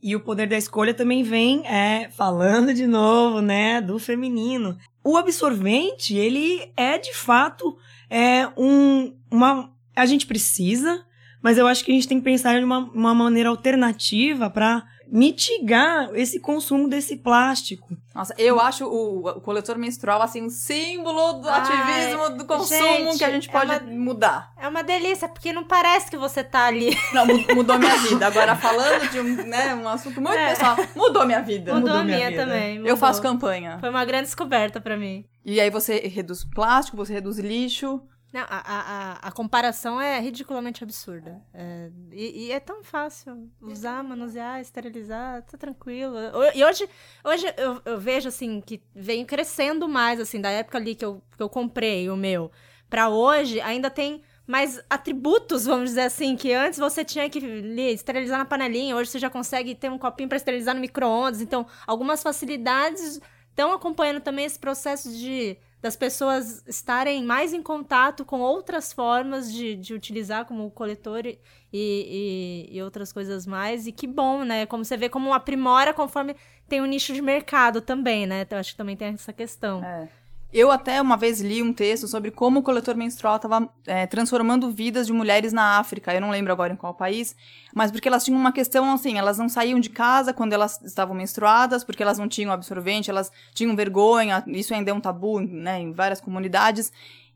E o poder da escolha também vem, é, falando de novo, né, do feminino. O absorvente, ele é de fato é um, uma. A gente precisa, mas eu acho que a gente tem que pensar em uma, uma maneira alternativa para mitigar esse consumo desse plástico. Nossa, eu acho o, o coletor menstrual assim um símbolo do Ai, ativismo do consumo gente, que a gente pode é uma, mudar. É uma delícia, porque não parece que você tá ali. Não, mudou minha vida. Agora falando de um, né, um assunto muito é. pessoal, mudou minha vida. Mudou, mudou a minha, vida. também. Mudou. Eu faço campanha. Foi uma grande descoberta para mim. E aí você reduz plástico, você reduz lixo. Não, a, a, a comparação é ridiculamente absurda. É, e, e, é tão fácil usar, manusear, esterilizar, tá tranquilo. E hoje, hoje eu, eu, vejo, assim, que vem crescendo mais, assim, da época ali que eu, que eu comprei o meu, para hoje, ainda tem mais atributos, vamos dizer assim, que antes você tinha que li, esterilizar na panelinha, hoje você já consegue ter um copinho para esterilizar no micro-ondas. Então, algumas facilidades estão acompanhando também esse processo de das pessoas estarem mais em contato com outras formas de, de utilizar como coletor e, e, e, outras coisas mais. E que bom, né? Como você vê como aprimora conforme tem um nicho de mercado também, né? Então acho que também tem essa questão. É. Eu até uma vez li um texto sobre como o coletor menstrual estava é, transformando vidas de mulheres na África. Eu não lembro agora em qual país, mas porque elas tinham uma questão assim: elas não saíam de casa quando elas estavam menstruadas, porque elas não tinham absorvente, elas tinham vergonha. Isso ainda é um tabu, né, em várias comunidades.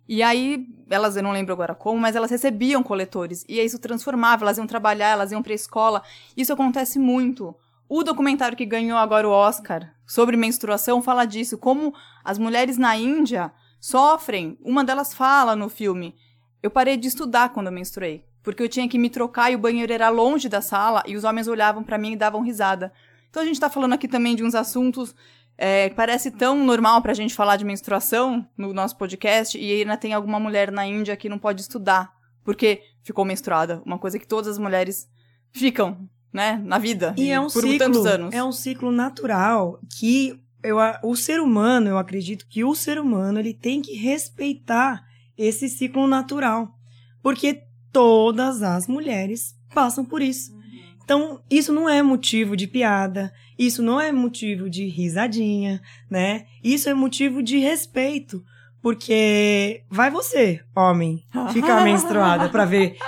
E aí, elas, eu não lembro agora como, mas elas recebiam coletores. E isso transformava, elas iam trabalhar, elas iam pra escola. Isso acontece muito. O documentário que ganhou agora o Oscar sobre menstruação fala disso, como as mulheres na Índia sofrem. Uma delas fala no filme: Eu parei de estudar quando eu menstruei. porque eu tinha que me trocar e o banheiro era longe da sala e os homens olhavam para mim e davam risada. Então a gente tá falando aqui também de uns assuntos é, parece tão normal pra gente falar de menstruação no nosso podcast e ainda tem alguma mulher na Índia que não pode estudar porque ficou menstruada, uma coisa que todas as mulheres ficam, né, na vida. E é um por ciclo, tantos anos. é um ciclo natural que eu, o ser humano, eu acredito que o ser humano ele tem que respeitar esse ciclo natural, porque todas as mulheres passam por isso. Então, isso não é motivo de piada, isso não é motivo de risadinha, né? Isso é motivo de respeito, porque vai você, homem, ficar menstruada pra ver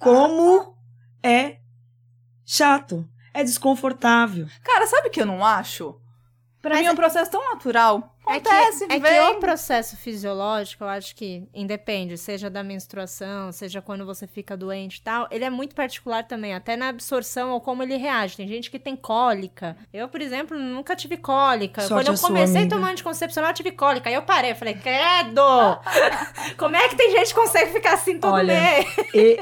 como é chato, é desconfortável. Cara, sabe o que eu não acho? Pra Mas mim é um é- processo tão natural. É que, Acontece, é que vem. o processo fisiológico, eu acho que independe, seja da menstruação, seja quando você fica doente e tal, ele é muito particular também, até na absorção ou como ele reage. Tem gente que tem cólica. Eu, por exemplo, nunca tive cólica. Sorte quando eu comecei a tomar anticoncepcional, eu tive cólica. Aí eu parei, eu falei, credo! como é que tem gente que consegue ficar assim todo Olha, mês?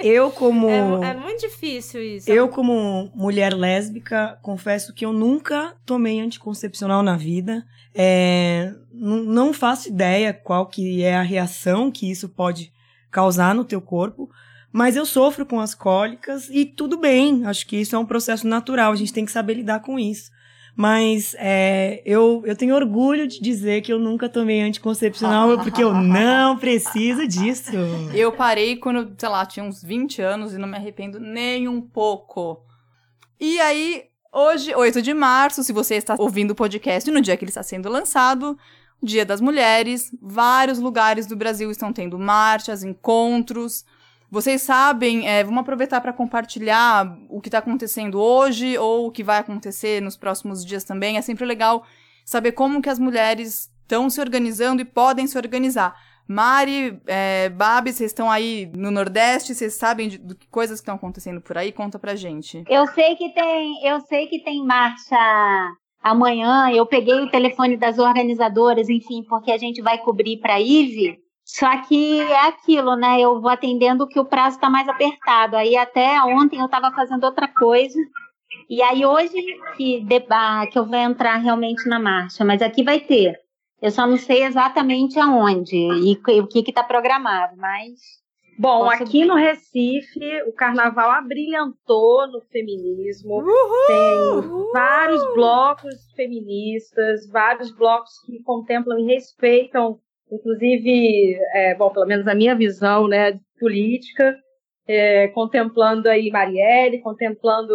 Eu como É, é muito difícil isso. eu como mulher lésbica confesso que eu nunca tomei anticoncepcional na vida. É, não faço ideia qual que é a reação que isso pode causar no teu corpo, mas eu sofro com as cólicas e tudo bem. Acho que isso é um processo natural. A gente tem que saber lidar com isso. Mas é, eu, eu tenho orgulho de dizer que eu nunca tomei anticoncepcional porque eu não preciso disso. Eu parei quando, sei lá, tinha uns 20 anos e não me arrependo nem um pouco. E aí, hoje, 8 de março, se você está ouvindo o podcast no dia que ele está sendo lançado, Dia das Mulheres, vários lugares do Brasil estão tendo marchas, encontros. Vocês sabem, é, vamos aproveitar para compartilhar o que está acontecendo hoje ou o que vai acontecer nos próximos dias também. É sempre legal saber como que as mulheres estão se organizando e podem se organizar. Mari, é, Babi, vocês estão aí no Nordeste, vocês sabem de, de coisas que estão acontecendo por aí? Conta pra gente. Eu sei que tem, eu sei que tem marcha amanhã. Eu peguei o telefone das organizadoras, enfim, porque a gente vai cobrir para IVE. Só que é aquilo, né? Eu vou atendendo que o prazo está mais apertado. Aí até ontem eu estava fazendo outra coisa. E aí hoje que, deba- que eu vou entrar realmente na marcha, mas aqui vai ter. Eu só não sei exatamente aonde e o que está programado, mas Bom, Posso- aqui no Recife, o carnaval abrilhantou no feminismo. Tem vários blocos feministas, vários blocos que contemplam e respeitam, inclusive, é, bom, pelo menos a minha visão, né, política, é, contemplando aí Marielle, contemplando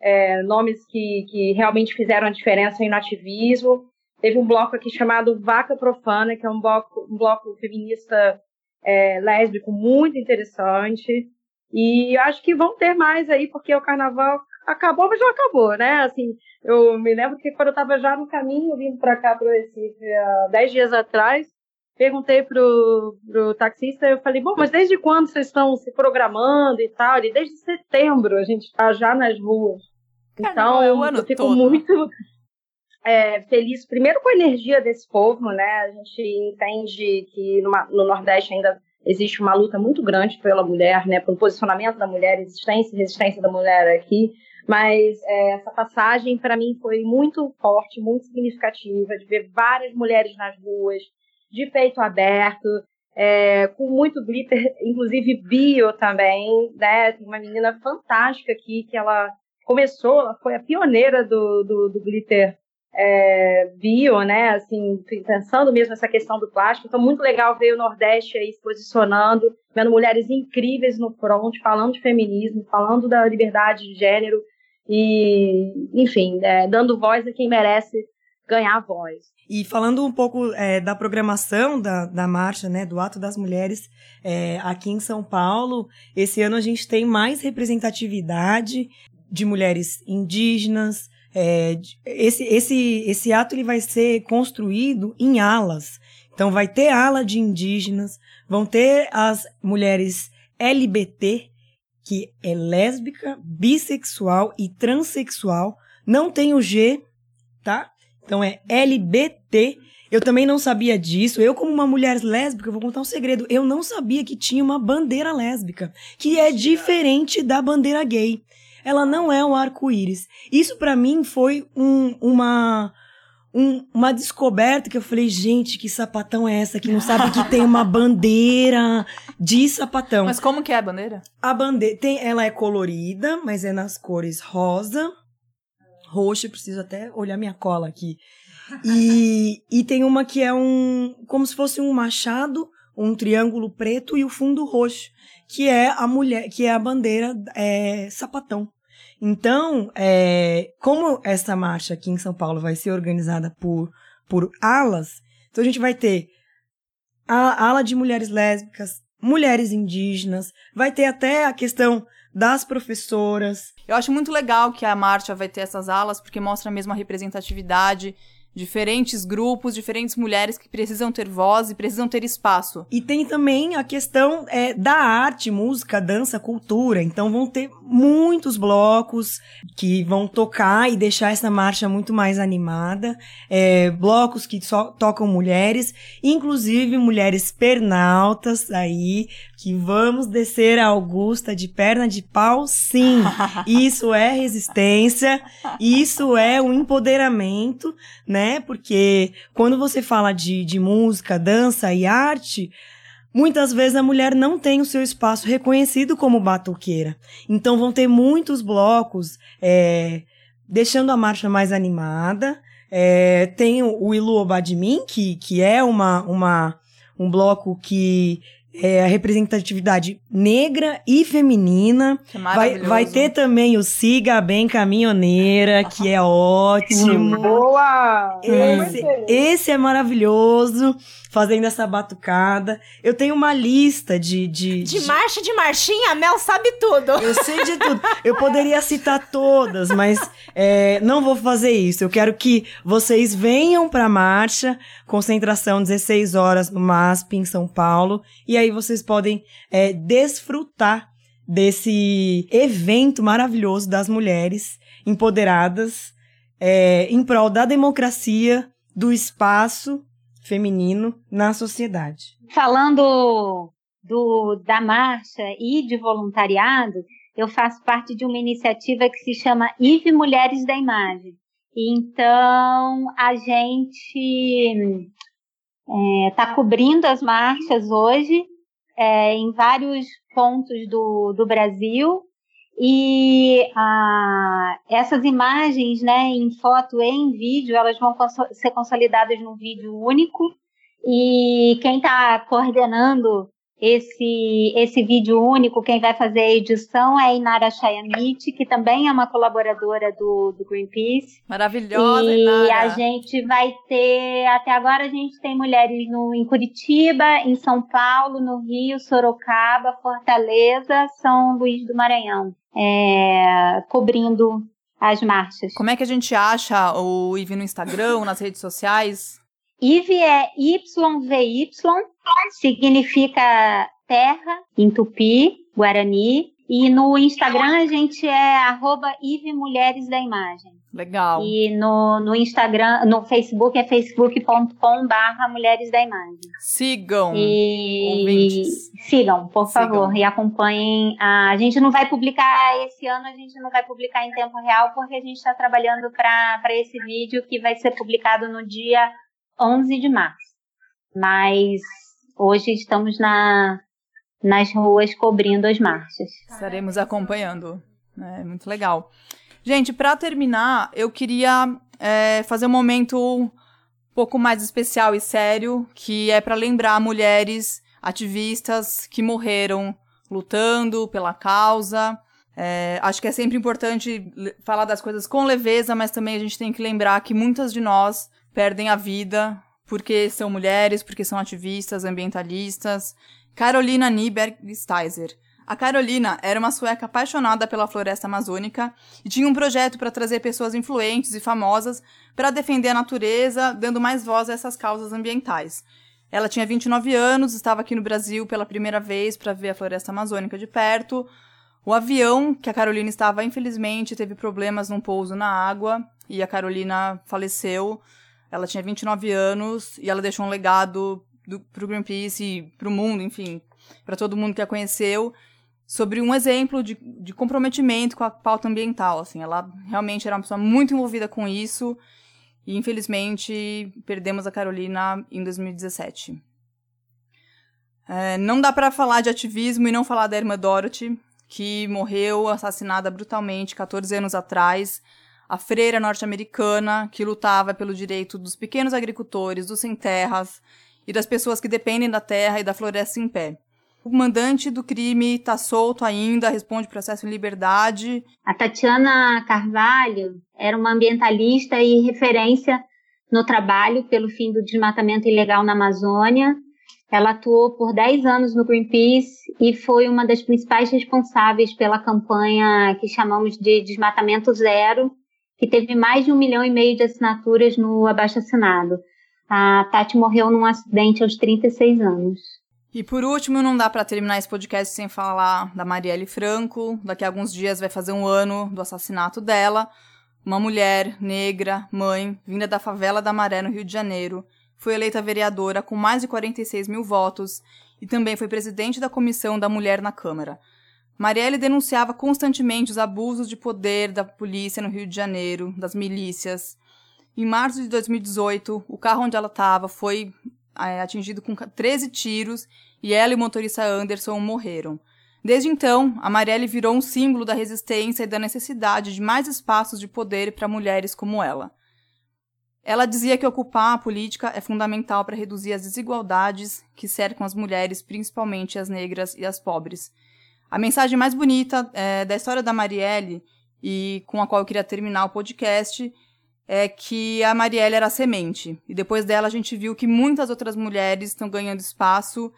é, nomes que, que realmente fizeram a diferença aí no ativismo. Teve um bloco aqui chamado Vaca Profana, que é um bloco, um bloco feminista é, lésbico muito interessante. E acho que vão ter mais aí, porque o carnaval acabou, mas não acabou, né? Assim, eu me lembro que quando eu estava já no caminho, vindo para cá, para o Recife, há dez dias atrás, perguntei pro, pro taxista, eu falei, bom, mas desde quando vocês estão se programando e tal? Ele, desde setembro a gente está já nas ruas. Carnaval Então, é o ano eu fico todo. muito é, feliz, primeiro com a energia desse povo, né? A gente entende que numa- no Nordeste ainda existe uma luta muito grande pela mulher, né? Pelo posicionamento da mulher, existência e resistência da mulher aqui. Mas é, essa passagem, para mim, foi muito forte, muito significativa, de ver várias mulheres nas ruas, de peito aberto, é, com muito glitter, inclusive bio também, né? Tem uma menina fantástica aqui que ela começou, ela foi a pioneira do, do, do glitter é, bio, né? Assim, pensando mesmo nessa questão do plástico. Então, muito legal ver o Nordeste aí se posicionando, vendo mulheres incríveis no front, falando de feminismo, falando da liberdade de gênero e, enfim, é, dando voz a quem merece ganhar voz. E falando um pouco é, da programação da, da marcha, né, do Ato das Mulheres, é, aqui em São Paulo, esse ano a gente tem mais representatividade de mulheres indígenas. É, esse, esse, esse ato ele vai ser construído em alas. Então vai ter ala de indígenas, vão ter as mulheres LBT, que é lésbica, bissexual e transexual. Não tem o G, tá? Então é LBT Eu também não sabia disso. Eu, como uma mulher lésbica, vou contar um segredo. Eu não sabia que tinha uma bandeira lésbica, que é diferente da bandeira gay. Ela não é um arco-íris. Isso para mim foi um, uma um, uma descoberta que eu falei, gente, que sapatão é essa que não sabe que tem uma bandeira de sapatão. Mas como que é a bandeira? A bandeira, tem, ela é colorida, mas é nas cores rosa, roxo, preciso até olhar minha cola aqui. E, e tem uma que é um, como se fosse um machado, um triângulo preto e o fundo roxo, que é a mulher, que é a bandeira é, sapatão. Então, é, como essa marcha aqui em São Paulo vai ser organizada por, por alas, então a gente vai ter a ala de mulheres lésbicas, mulheres indígenas, vai ter até a questão das professoras. Eu acho muito legal que a marcha vai ter essas alas, porque mostra mesmo a representatividade diferentes grupos, diferentes mulheres que precisam ter voz e precisam ter espaço. E tem também a questão é, da arte, música, dança, cultura. Então vão ter muitos blocos que vão tocar e deixar essa marcha muito mais animada. É, blocos que só tocam mulheres, inclusive mulheres pernaltas aí, que vamos descer a Augusta de perna de pau, sim. Isso é resistência, isso é um empoderamento, né? Porque quando você fala de, de música, dança e arte, Muitas vezes a mulher não tem o seu espaço reconhecido como batuqueira. Então vão ter muitos blocos é, deixando a marcha mais animada. É, tem o Ilu Obadmin, que, que é uma, uma, um bloco que é, a representatividade negra e feminina. Vai, vai ter também o Siga Bem Caminhoneira, que é ótimo. Boa! Esse, esse é maravilhoso fazendo essa batucada. Eu tenho uma lista de. De, de, de... marcha de marchinha, a Mel sabe tudo. Eu sei de tudo. Eu poderia citar todas, mas é, não vou fazer isso. Eu quero que vocês venham pra marcha, concentração 16 horas no MASP em São Paulo, e aí vocês podem é, desfrutar desse evento maravilhoso das mulheres empoderadas é, em prol da democracia, do espaço feminino na sociedade. Falando do, da marcha e de voluntariado, eu faço parte de uma iniciativa que se chama IVE Mulheres da Imagem. Então, a gente está é, cobrindo as marchas hoje é, em vários pontos do, do Brasil e ah, essas imagens, né, em foto e em vídeo, elas vão ser consolidadas num vídeo único. E quem está coordenando esse, esse vídeo único, quem vai fazer a edição é a Inara Chayamit, que também é uma colaboradora do, do Greenpeace. Maravilhosa, e Inara. E a gente vai ter, até agora a gente tem mulheres no, em Curitiba, em São Paulo, no Rio, Sorocaba, Fortaleza, São Luís do Maranhão é, cobrindo as marchas. Como é que a gente acha o Ive no Instagram, nas redes sociais? Ive é YVY, significa terra em tupi, guarani, e no Instagram a gente é arroba Ive Mulheres da Imagem. Legal. E no, no Instagram, no Facebook é facebook.com barra Mulheres da Imagem. Sigam. E sigam, por sigam. favor, e acompanhem. A... a gente não vai publicar esse ano, a gente não vai publicar em tempo real, porque a gente está trabalhando para esse vídeo que vai ser publicado no dia 11 de março. Mas hoje estamos na, nas ruas cobrindo as marchas. Estaremos acompanhando. É muito legal. Gente, para terminar, eu queria é, fazer um momento um pouco mais especial e sério, que é para lembrar mulheres ativistas que morreram lutando pela causa. É, acho que é sempre importante falar das coisas com leveza, mas também a gente tem que lembrar que muitas de nós perdem a vida porque são mulheres, porque são ativistas, ambientalistas. Carolina Nieberg Steiser a Carolina era uma sueca apaixonada pela floresta amazônica e tinha um projeto para trazer pessoas influentes e famosas para defender a natureza, dando mais voz a essas causas ambientais. Ela tinha 29 anos, estava aqui no Brasil pela primeira vez para ver a floresta amazônica de perto. O avião que a Carolina estava, infelizmente, teve problemas num pouso na água e a Carolina faleceu Ela tinha 29 anos e ela deixou um legado do, pro Greenpeace pro mundo, enfim, para todo mundo que a conheceu, sobre um exemplo de, de comprometimento com a pauta ambiental. Assim, ela realmente era uma pessoa muito envolvida com isso e, infelizmente, perdemos a Carolina em 2017. É, não dá para falar de ativismo e não falar da irmã Dorothy, que morreu assassinada brutalmente 14 anos atrás a freira norte-americana que lutava pelo direito dos pequenos agricultores, dos sem terras e das pessoas que dependem da terra e da floresta em pé. O mandante do crime está solto ainda, responde processo em liberdade. A Tatiana Carvalho era uma ambientalista e referência no trabalho pelo fim do desmatamento ilegal na Amazônia. Ela atuou por 10 anos no Greenpeace e foi uma das principais responsáveis pela campanha que chamamos de Desmatamento Zero, que teve mais de um milhão e meio de assinaturas no abaixo-assinado. A Tati morreu num acidente aos 36 anos. E por último, não dá para terminar esse podcast sem falar da Marielle Franco. Daqui a alguns dias vai fazer um ano do assassinato dela. Uma mulher negra, mãe, vinda da favela da Maré, no Rio de Janeiro, foi eleita vereadora com mais de 46 mil votos e também foi presidente da Comissão da Mulher na Câmara. Marielle denunciava constantemente os abusos de poder da polícia no Rio de Janeiro, das milícias. Em março de 2018, o carro onde ela estava foi é, atingido com 13 tiros e ela e o motorista Anderson morreram. Desde então, a Marielle virou um símbolo da resistência e da necessidade de mais espaços de poder para mulheres como ela. Ela dizia que ocupar a política é fundamental para reduzir as desigualdades que cercam as mulheres, principalmente as negras e as pobres. A mensagem mais bonita é, da história da Marielle, e com a qual eu queria terminar o podcast, é que a Marielle era a semente. E depois dela a gente viu que muitas outras mulheres estão ganhando espaço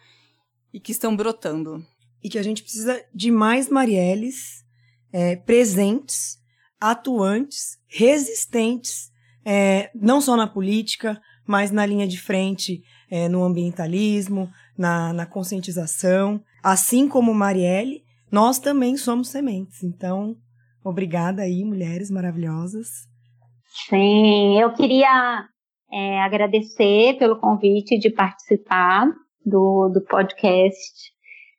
e que estão brotando. E que a gente precisa de mais Marielles é, presentes, atuantes, resistentes, é, não só na política, mas na linha de frente, é, no ambientalismo, na, na conscientização. Assim como Marielle, nós também somos sementes. Então, obrigada aí, mulheres maravilhosas. Sim, eu queria é, agradecer pelo convite de participar do, do podcast.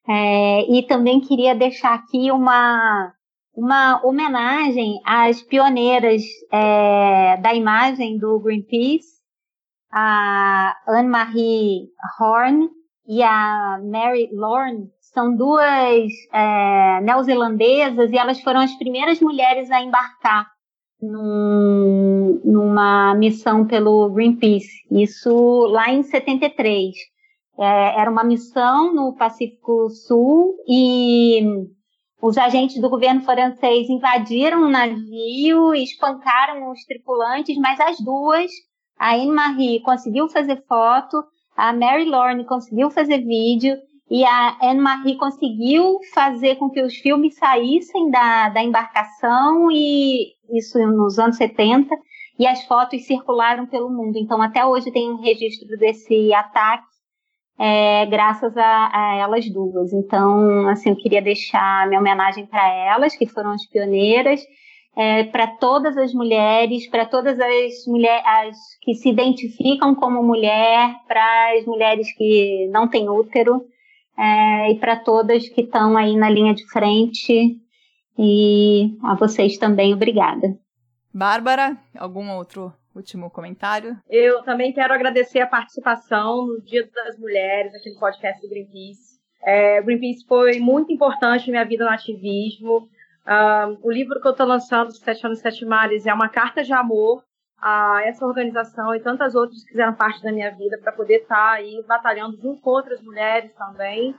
É, e também queria deixar aqui uma, uma homenagem às pioneiras é, da imagem do Greenpeace, a Anne-Marie Horn e a Mary Lorne, são duas é, neozelandesas e elas foram as primeiras mulheres a embarcar num, numa missão pelo Greenpeace. Isso lá em 73. É, era uma missão no Pacífico Sul e os agentes do governo francês invadiram o navio e espancaram os tripulantes, mas as duas, a Anne-Marie conseguiu fazer foto, a Mary Lorne conseguiu fazer vídeo e a Anne-Marie conseguiu fazer com que os filmes saíssem da, da embarcação, e isso nos anos 70, e as fotos circularam pelo mundo. Então, até hoje tem um registro desse ataque, é, graças a, a, elas duas. Então, assim, eu queria deixar minha homenagem para elas, que foram as pioneiras, é, para todas as mulheres, para todas as mulheres que se identificam como mulher, para as mulheres que não têm útero, é, e para todas que estão aí na linha de frente. E a vocês também, obrigada. Bárbara, algum outro último comentário? Eu também quero agradecer a participação no Dia das Mulheres aqui no podcast do Greenpeace. É, Greenpeace foi muito importante na minha vida no ativismo. Um, o livro que eu estou lançando, Sete Anos Sete Mares, é uma carta de amor a essa organização e tantas outras que fizeram parte da minha vida para poder estar tá aí batalhando junto com outras mulheres também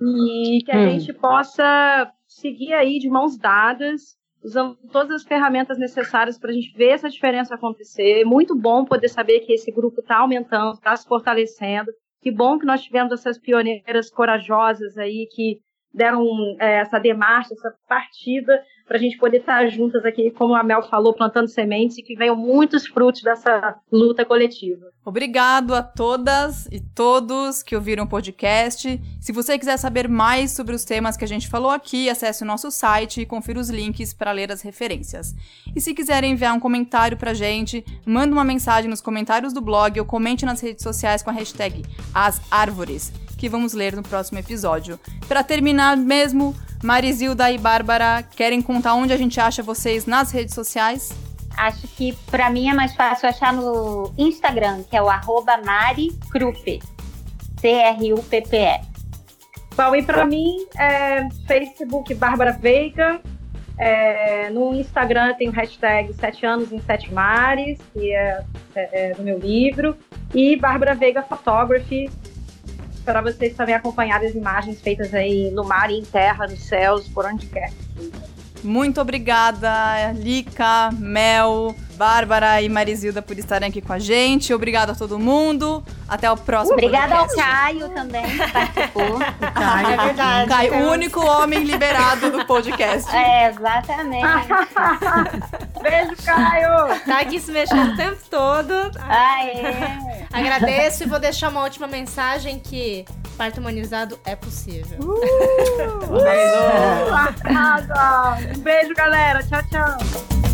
e que a hum. gente possa seguir aí de mãos dadas usando todas as ferramentas necessárias para a gente ver essa diferença acontecer. É muito bom poder saber que esse grupo está aumentando, está se fortalecendo. Que bom que nós tivemos essas pioneiras corajosas aí que deram é, essa demarcha, essa partida para a gente poder estar juntas aqui, como a Mel falou, plantando sementes e que venham muitos frutos dessa luta coletiva. Obrigado a todas e todos que ouviram o podcast. Se você quiser saber mais sobre os temas que a gente falou aqui, acesse o nosso site e confira os links para ler as referências. E se quiserem enviar um comentário pra gente, manda uma mensagem nos comentários do blog ou comente nas redes sociais com a hashtag As Árvores, que vamos ler no próximo episódio. Para terminar mesmo, Marizilda e Bárbara querem contar onde a gente acha vocês nas redes sociais? Acho que para mim é mais fácil achar no Instagram, que é o arroba maricrupe. C-R-U-P-P-E. Bom, e para mim, é Facebook Bárbara Veiga. É, no Instagram tem o hashtag Sete Anos em Sete Mares, que é, é, é do meu livro. E Bárbara Veiga Photography, para vocês também acompanharem as imagens feitas aí no mar e em terra, nos céus, por onde quer. Muito obrigada, Lica, Mel, Bárbara e Marizilda por estarem aqui com a gente. Obrigada a todo mundo. Até o próximo Obrigada podcast. ao Caio também, que participou. Caio. É verdade. Caio, o único homem liberado do podcast. É, exatamente. Beijo, Caio! Tá aqui se mexendo o tempo todo. Aê! Agradeço e vou deixar uma última mensagem que parto humanizado é possível. Arrasa! Um beijo, galera. Tchau, tchau.